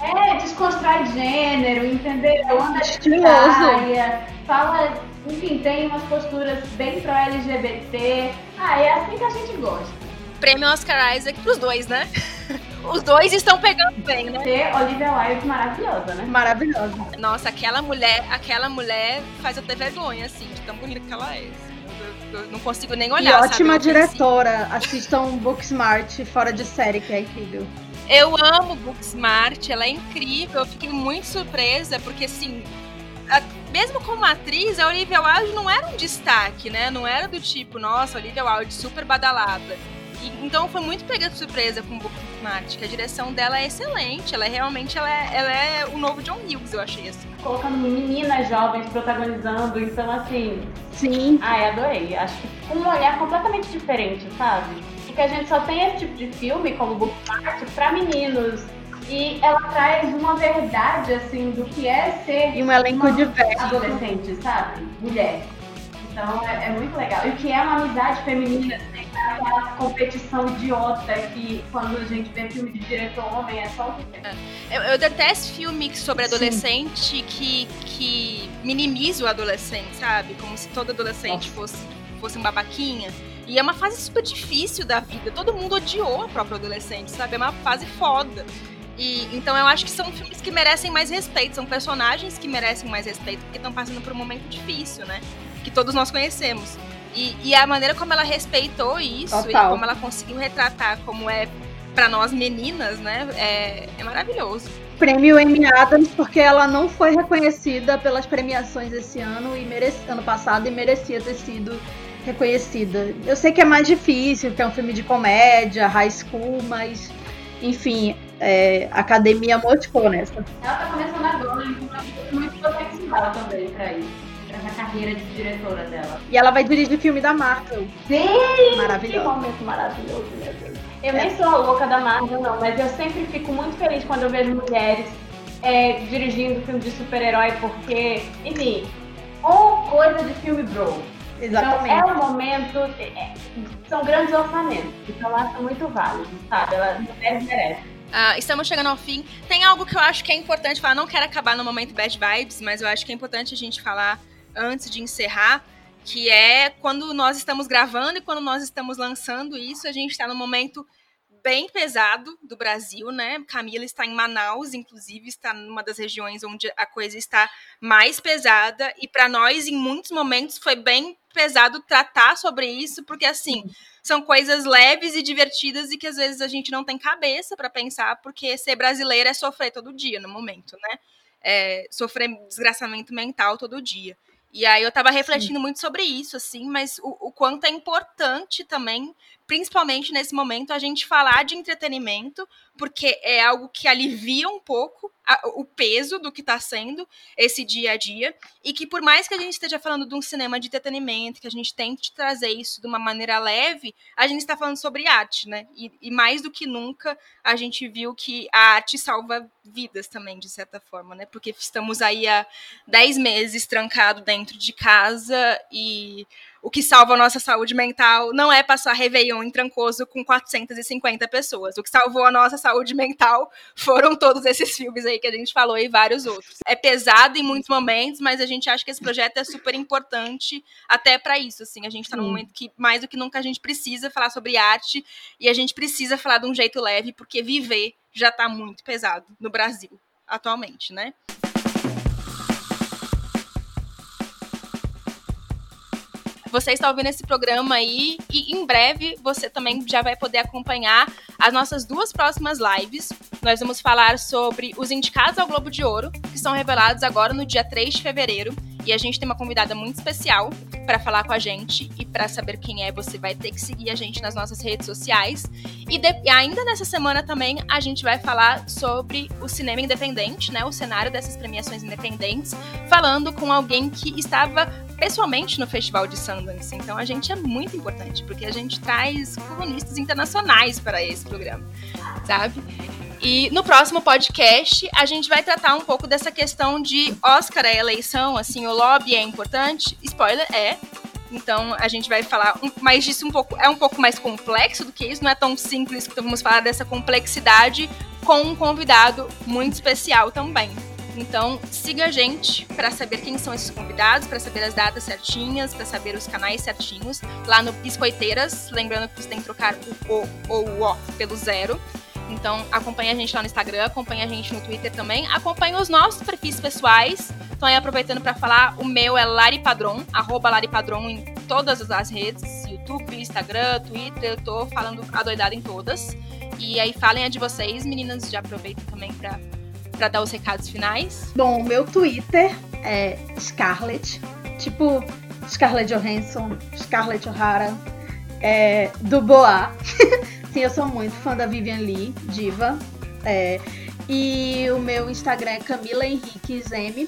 C: É, desconstrói gênero, entendeu? Anda de fala enfim, tem umas posturas bem pró-LGBT. Ah, é assim que a gente gosta.
A: Prêmio Oscar Isaac pros dois, né? Os dois estão pegando bem, né?
C: Ter Olivia Wilde maravilhosa, né?
B: Maravilhosa.
A: Nossa, aquela mulher, aquela mulher faz até vergonha, assim, de tão bonita que ela é. Eu, eu não consigo nem olhar.
B: E ótima diretora. Assistam Booksmart fora de série, que é incrível.
A: Eu amo Booksmart, ela é incrível. Eu fiquei muito surpresa, porque assim, a, mesmo como atriz, a Olivia Wilde não era um destaque, né? Não era do tipo, nossa, Olivia Wilde super badalada. E, então foi muito pega de surpresa com o Book Smart, que a direção dela é excelente. Ela é realmente ela é, ela é o novo John Hughes, eu achei assim.
C: Colocando meninas jovens protagonizando, então assim.
B: Sim.
C: Ai, adorei. Acho que com um olhar completamente diferente, sabe? Porque a gente só tem esse tipo de filme, como Book Smart, pra meninos e ela traz uma verdade, assim, do que é ser.
B: E um elenco diverso.
C: Adolescente, sabe? Mulher. Então é, é, muito legal. E o que é uma amizade feminina, assim, aquela competição idiota que quando a gente vê filme de diretor homem é só o que
A: é. eu, eu detesto filme sobre adolescente que, que minimiza o adolescente, sabe? Como se todo adolescente fosse, fosse um babaquinha. E é uma fase super difícil da vida. Todo mundo odiou a própria adolescente, sabe? É uma fase foda. E, então eu acho que são filmes que merecem mais respeito, são personagens que merecem mais respeito, porque estão passando por um momento difícil, né? Que todos nós conhecemos. E, e a maneira como ela respeitou isso Total. e como ela conseguiu retratar como é para nós meninas, né? É, é maravilhoso.
B: Prêmio Emmy Adams porque ela não foi reconhecida pelas premiações esse ano e merece, ano passado e merecia ter sido reconhecida. Eu sei que é mais difícil, que é um filme de comédia, high school, mas enfim, é, academia motivou nessa.
C: Ela tá começando agora, então muito potencial também pra isso. Essa carreira de diretora dela.
B: E ela vai dirigir filme da Marvel.
C: Sim!
B: Maravilhoso.
C: Que momento maravilhoso, meu Deus. Eu é. nem sou a louca da Marvel, não, mas eu sempre fico muito feliz quando eu vejo mulheres é, dirigindo filme de super-herói, porque, enfim, ou coisa de filme bro.
B: Exatamente.
C: Então, é um momento. É, é, são grandes orçamentos, então elas são muito válidos, sabe? Elas merecem.
A: Uh, estamos chegando ao fim. Tem algo que eu acho que é importante falar. Não quero acabar no momento bad vibes, mas eu acho que é importante a gente falar antes de encerrar, que é quando nós estamos gravando e quando nós estamos lançando isso, a gente está no momento bem pesado do Brasil, né? Camila está em Manaus, inclusive, está numa das regiões onde a coisa está mais pesada. E para nós, em muitos momentos, foi bem pesado tratar sobre isso, porque assim são coisas leves e divertidas e que às vezes a gente não tem cabeça para pensar, porque ser brasileira é sofrer todo dia no momento, né? É, sofrer desgraçamento mental todo dia. E aí eu tava refletindo muito sobre isso, assim, mas o, o, quanto é importante também principalmente nesse momento, a gente falar de entretenimento, porque é algo que alivia um pouco a, o peso do que está sendo esse dia a dia, e que por mais que a gente esteja falando de um cinema de entretenimento, que a gente tente trazer isso de uma maneira leve, a gente está falando sobre arte, né? E, e mais do que nunca, a gente viu que a arte salva vidas também, de certa forma, né? Porque estamos aí há 10 meses trancados dentro de casa e o que salva a nossa saúde mental não é passar Réveillon em Trancoso com 450 pessoas. O que salvou a nossa saúde mental foram todos esses filmes aí que a gente falou e vários outros. É pesado em muitos momentos, mas a gente acha que esse projeto é super importante até para isso, assim. A gente está num momento que mais do que nunca a gente precisa falar sobre arte e a gente precisa falar de um jeito leve, porque viver já está muito pesado no Brasil atualmente, né? Você está ouvindo esse programa aí e em breve você também já vai poder acompanhar as nossas duas próximas lives. Nós vamos falar sobre os indicados ao Globo de Ouro, que são revelados agora no dia 3 de fevereiro. E a gente tem uma convidada muito especial para falar com a gente e para saber quem é, você vai ter que seguir a gente nas nossas redes sociais. E, de, e, ainda nessa semana também a gente vai falar sobre o cinema independente, né, o cenário dessas premiações independentes, falando com alguém que estava pessoalmente no Festival de Sundance. Então a gente é muito importante, porque a gente traz colunistas internacionais para esse programa, sabe? E no próximo podcast a gente vai tratar um pouco dessa questão de Oscar é eleição, assim, o lobby é importante. Spoiler, é. Então a gente vai falar mais disso um pouco. É um pouco mais complexo do que isso, não é tão simples que vamos falar dessa complexidade com um convidado muito especial também. Então, siga a gente para saber quem são esses convidados, para saber as datas certinhas, para saber os canais certinhos. Lá no Biscoiteiras, lembrando que você tem que trocar o O ou o O pelo zero. Então, acompanha a gente lá no Instagram, acompanha a gente no Twitter também, acompanha os nossos perfis pessoais. Então, aí aproveitando para falar, o meu é Lari Padron, arroba Lari Padron em todas as redes, YouTube, Instagram, Twitter, eu tô falando adoidado em todas. E aí falem a de vocês, meninas, já aproveitem também para para dar os recados finais?
B: Bom, meu Twitter é Scarlett, tipo Scarlett Johansson, Scarlett O'Hara, é, do Boa. Sim, eu sou muito fã da Vivian Lee, diva. É, e o meu Instagram é Camila Henriques M.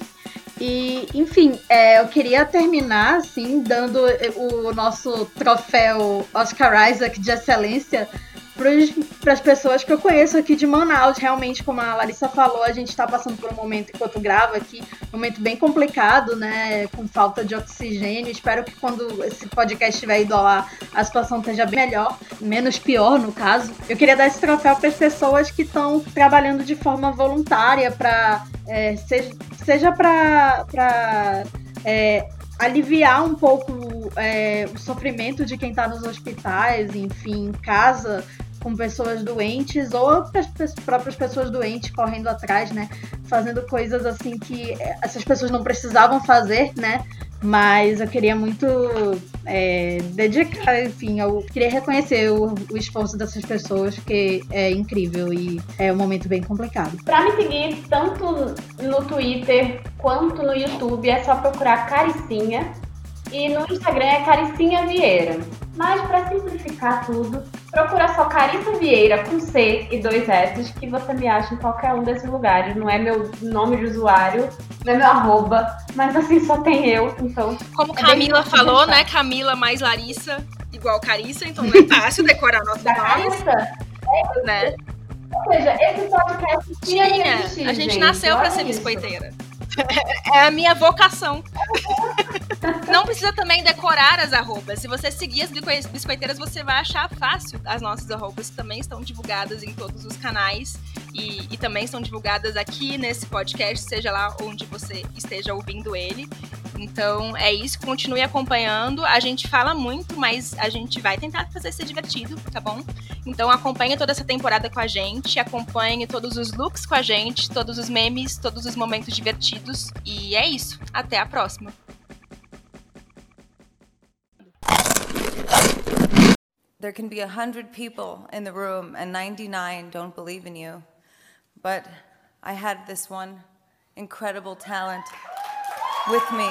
B: E, enfim, é, eu queria terminar, assim, dando o nosso troféu Oscar Isaac de excelência para as pessoas que eu conheço aqui de Manaus. Realmente, como a Larissa falou, a gente está passando por um momento enquanto grava aqui, um momento bem complicado, né? Com falta de oxigênio. Espero que quando esse podcast estiver ido lá, a situação esteja bem melhor, menos pior no caso. Eu queria dar esse troféu para as pessoas que estão trabalhando de forma voluntária para é, seja, seja para é, aliviar um pouco é, o sofrimento de quem está nos hospitais, enfim, em casa, com pessoas doentes ou as próprias pessoas doentes correndo atrás, né? Fazendo coisas assim que essas pessoas não precisavam fazer, né? Mas eu queria muito é, dedicar, enfim, eu queria reconhecer o, o, esforço dessas pessoas, porque é incrível e é um momento bem complicado.
C: Para me seguir tanto no Twitter quanto no YouTube, é só procurar Caricinha. E no Instagram é Caricinha Vieira. Mas para simplificar tudo, procura só Carissa Vieira com C e dois S, que você me acha em qualquer um desses lugares. Não é meu nome de usuário, não é meu arroba, mas assim só tem eu, então.
A: Como é Camila falou, né? Camila mais Larissa, igual Carissa, então não é fácil decorar nossos nomes. É, né?
C: Ou seja, esse podcast tinha, tinha.
A: Existir, a gente, gente nasceu para ser biscoiteira. É a minha vocação. Não precisa também decorar as arrobas. Se você seguir as biscoiteiras, você vai achar fácil as nossas arrobas, que também estão divulgadas em todos os canais e, e também são divulgadas aqui nesse podcast, seja lá onde você esteja ouvindo ele. Então é isso, continue acompanhando. A gente fala muito, mas a gente vai tentar fazer ser divertido, tá bom? Então acompanhe toda essa temporada com a gente, acompanhe todos os looks com a gente, todos os memes, todos os momentos divertidos. E é isso. Até a próxima. There can be a hundred people in the room and 99 don't believe in you. But I had this one incredible talent.
D: with me.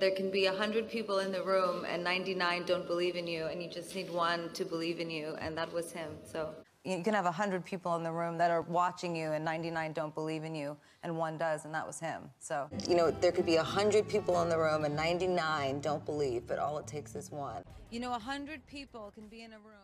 E: There can be 100 people in the room and 99 don't believe in you, and you just need one to believe in you, and that was him. So
D: You can have 100 people in the room that are watching you, and 99 don't believe in you, and one does, and that was him. So,
F: You know, there could be 100 people in the room and 99 don't believe, but all it takes is one.
D: you know, 100 people can be in a room.